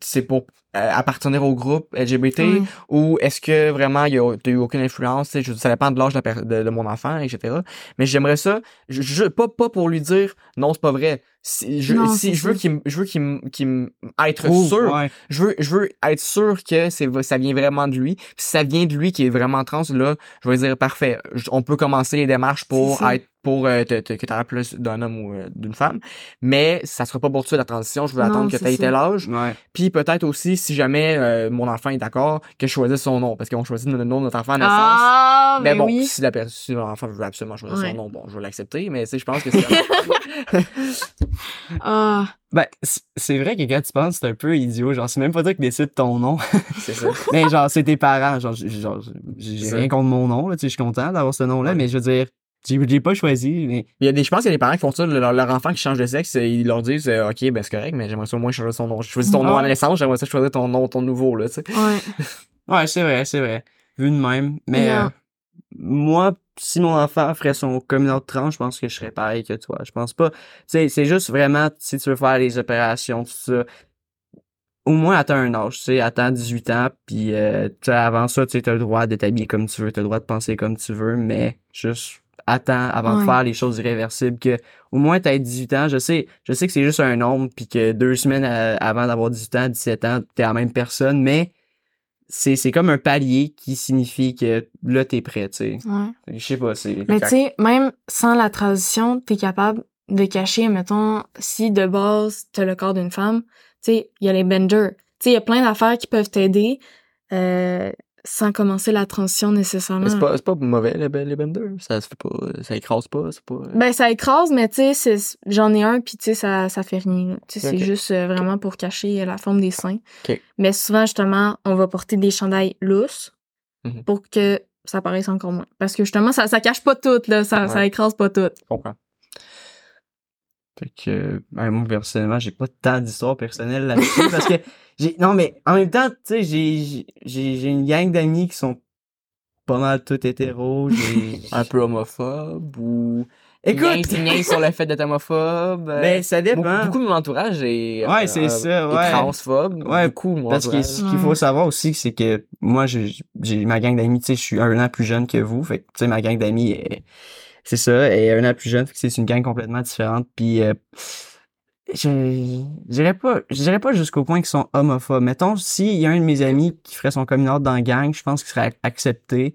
c'est pour euh, appartenir au groupe LGBT ou est-ce que vraiment il y a eu aucune influence je, ça dépend de l'âge de, de, de mon enfant etc mais j'aimerais ça je, je- pas pas pour lui dire non c'est pas vrai. Si je Non, si c'est je veux qu'il me- je veux qu'il être sûr ouais. je veux je veux être sûr que c'est ça vient vraiment de lui. Puis si ça vient de lui qui est vraiment trans là je vais dire parfait on peut commencer les démarches pour être pour euh, te, te- que tu plus d'un homme ou euh, d'une femme. Mais ça sera pas pour toi la transition je veux Non, attendre que tu aies tel âge. Ouais. puis peut-être aussi, si jamais euh, mon enfant est d'accord, que je choisisse son nom. Parce qu'on choisit le nom de notre enfant à naissance. Ah, mais ben bon, oui. si la si l'enfant veut absolument choisir Ouais. son nom, bon, je vais l'accepter, mais tu sais, je pense que c'est. Ah, Ben, c'est vrai que quand tu penses, c'est un peu idiot. Genre, c'est même pas toi qui décides ton nom. c'est ça. mais genre, c'est tes parents. Genre, j'ai rien contre mon nom, là. Tu sais, je suis content d'avoir ce nom-là, Ouais. mais je veux dire, j'ai j'ai pas choisi, mais. Il y a des, je pense qu'il y a des parents qui font ça, leur, leur enfant qui change de sexe, euh, ils leur disent, euh, ok, ben c'est correct, mais j'aimerais ça au moins changer son nom. Je choisis ton nom à la naissance, j'aimerais ça choisir ton nom, ton nouveau, là, tu sais. ouais. Ouais, c'est vrai, c'est vrai. Vu de même. Mais euh, moi, si mon enfant ferait son communauté trans, je pense que je serais pareil que toi. Je pense pas. Tu sais, c'est juste vraiment, si tu veux faire les opérations, tout ça, au moins attends un âge, tu sais, attends 18 ans, puis euh, tu avant ça, tu sais, t'as le droit de t'habiller comme tu veux, t'as le droit de penser comme tu veux, mais juste attends avant de faire les choses irréversibles que au moins t'as 18 ans, je sais, je sais que c'est juste un nombre puis que deux semaines à- avant d'avoir 18 ans, 17 ans, t'es la même personne, mais c'est c'est comme un palier qui signifie que là t'es prêt, tu sais. ouais. Je sais pas, c'est Mais tu sais, même sans la transition, t'es capable de cacher, mettons, si de base, t'as le corps d'une femme, tu sais, il y a les benders. Tu sais, il y a plein d'affaires qui peuvent t'aider euh, sans commencer la transition nécessairement. C'est pas, pas mauvais, les, les benders. Ça se fait pas, ça écrase pas, c'est pas. Ben, ça écrase, mais tu sais, j'en ai un, puis tu sais, ça, ça fait rien. là. Tu sais, Ok. c'est juste euh, vraiment pour cacher euh, la forme des seins. Mais souvent, justement, on va porter des chandails lousses Mhm. pour que ça paraisse encore moins. Parce que justement, ça, ça cache pas tout, là. Ça, ça écrase pas tout. Je comprends. Fait que, ben, moi, personnellement, j'ai pas tant d'histoire personnelle là-dessus parce que j'ai, non, mais en même temps, tu sais, j'ai, j'ai, j'ai une gang d'amis qui sont pas mal tous hétéros. J'ai, Un peu homophobe ou. écoute, niaisent sur le fait d'être homophobe. euh, ben, ça dépend. beaucoup de mon entourage est, Ouais, c'est ça, ouais. transphobe. Ouais, beaucoup de mon Parce que ce qu'il faut savoir aussi, c'est que moi, j'ai, j'ai ma gang d'amis, tu sais, je suis un an plus jeune que vous. Fait que, tu sais, ma gang d'amis, est- c'est ça, est un an plus jeune. C'est une gang complètement différente. Puis, euh, je dirais pas, je pas jusqu'au point qu'ils sont homophobes. Mettons, s'il y a un de mes amis qui ferait son coming out dans la gang, je pense qu'il serait accepté.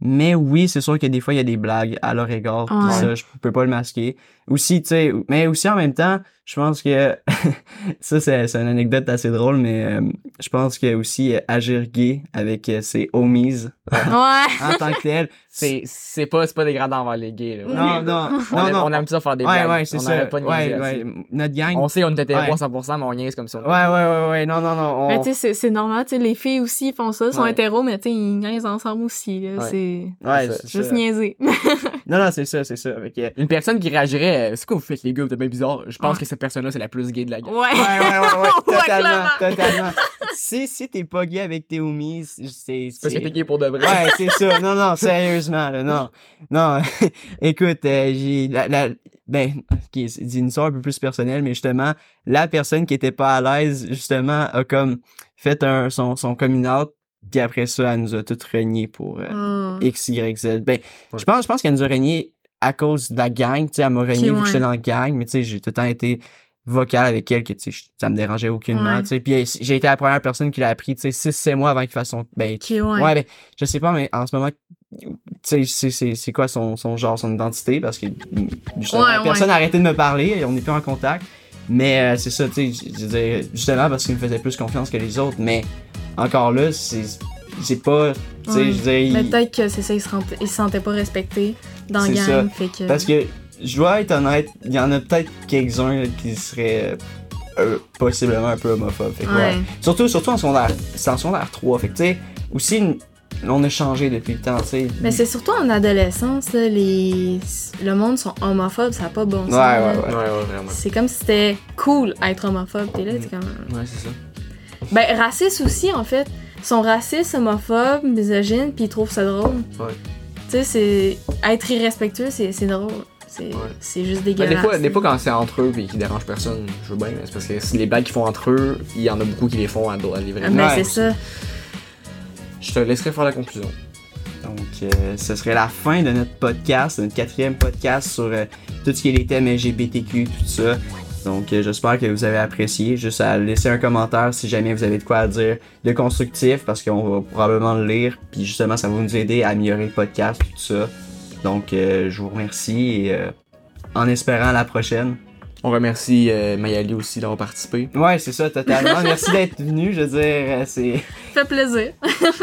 Mais oui, c'est sûr que des fois, il y a des blagues à leur égard. Ouais. ça, je peux pas le masquer. Aussi, tu sais, mais aussi en même temps, je pense que ça, c'est c'est une anecdote assez drôle, mais euh, je pense que aussi euh, agir gay avec euh, ses homies Ouais. en tant que tel. C'est, c'est pas, c'est pas dégradant envers les gays, là. Non, non, On, non, aime, non. on aime ça faire des Ouais, blagues. ouais, c'est on ça. pas de Ouais, ouais. Notre gang. On sait, on Ouais. à 100%, mais on niaise comme ça. Ouais, ouais, ouais, ouais. Non, non, non. on- Mais tu sais, c'est- c'est normal, tu sais, les filles aussi font ça, sont Ouais. hétéros, mais tu sais, ils niaisent ensemble aussi, là. Ouais. C'est Ouais, c'est c'est juste ça. niaiser. Non, non, c'est ça, c'est ça. Que- Une personne qui réagirait, euh, c'est quoi vous faites les gars, vous êtes bien bizarre. Je pense que cette personne-là, c'est la plus gay de la gang. Ouais. Ouais, ouais, ouais, totalement, totalement. Si, si t'es pas gay avec tes homies, c'est, c'est... Parce que t'es gay pour de vrai. Ouais, c'est ça. Non, non, sérieusement, là, non. Non, écoute, euh, j'ai... La, la- ben, ok, c'est une histoire un peu plus personnelle, mais justement, la personne qui était pas à l'aise, justement, a comme fait un, son, son coming out, puis après ça, elle nous a tout renié pour euh, Ah. X, Y, Z. Ben, Ouais. je pense, je pense qu'elle nous a renié à cause de la gang, tu sais, elle m'a renié vu que j'étais dans la gang, mais tu sais, j'ai tout le temps été vocal avec elle que, tu sais, ça me dérangeait aucunement, Ouais. tu sais. Puis j'ai été la première personne qui l'a appris, tu sais, 6 mois avant qu'il fasse son, ben, ouais. Ouais, ben, je sais pas, mais en ce moment, tu sais, c'est- quoi son, son genre, son identité, parce que justement, Ouais, personne n'a arrêté de me parler, on n'est plus en contact. Mais euh, c'est ça, tu sais, justement parce qu'il me faisait plus confiance que les autres, mais encore là, c'est c'est pas, tu sais, je veux dire, il- peut-être que c'est ça, ils se, ils se sentaient pas respectés dans la C'est gang, fait que... parce que je dois être honnête, il y en a peut-être quelques-uns qui seraient euh, euh, possiblement un peu homophobes. Fait que, ouais. Ouais. Surtout, surtout en secondaire, c'est en secondaire 3, fait que tu sais, aussi, on a changé depuis le temps, tu sais. Mais c'est surtout en adolescence, là, les... le monde sont homophobes, ça n'a pas bon sens. Ouais, ouais, Ouais. C'est comme si c'était cool être homophobe. T'es là, t'es comme... Ouais, c'est ça. Ben, raciste aussi, en fait. Ils sont racistes, homophobes, misogynes, puis ils trouvent ça drôle. Ouais. Tu sais, c'est... Être irrespectueux, c'est c'est drôle. C'est Ouais. c'est juste Ben, dégueulasse. des, fois, des fois, quand c'est entre eux et qu'ils dérangent personne, je veux bien, mais c'est parce que si les blagues qu'ils font entre eux, il y en a beaucoup qui les font à, à vrais. Ah, ben, c'est ça. Je te laisserai faire la conclusion. Donc, euh, ce serait la fin de notre podcast, notre quatrième podcast sur euh, tout ce qui est les thèmes LGBTQ, tout ça. Donc, euh, j'espère que vous avez apprécié. Juste à laisser un commentaire si jamais vous avez de quoi à dire de constructif, parce qu'on va probablement le lire. Puis justement, ça va nous aider à améliorer le podcast, tout ça. Donc, euh, je vous remercie et euh, en espérant à la prochaine. On remercie euh, Mayali aussi d'avoir participé. Ouais, c'est ça, totalement. Merci d'être venu. Je veux dire, c'est. Ça fait plaisir.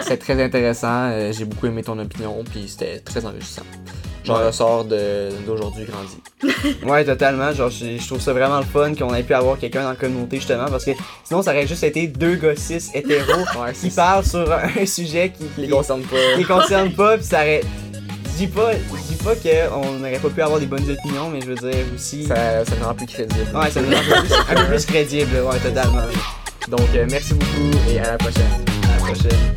C'était très intéressant. euh, J'ai beaucoup aimé ton opinion, puis c'était très enrichissant. J'en Ouais. ressors d'aujourd'hui grandi. Ouais, totalement. Genre, je, je trouve ça vraiment le fun qu'on ait pu avoir quelqu'un dans la communauté, justement, parce que sinon, ça aurait juste été deux gars cis hétéros Ouais, qui parlent sur un, sujet qui, qui les concerne pas. qui les concerne pas, puis ça aurait. Je dis pas, je dis pas qu'on n'aurait pas pu avoir des bonnes opinions, mais je veux dire aussi. Ça, ça me rend plus crédible. Ouais, ça un peu plus, un peu plus crédible, ouais, totalement. Donc, euh, merci beaucoup et à la prochaine. À la prochaine.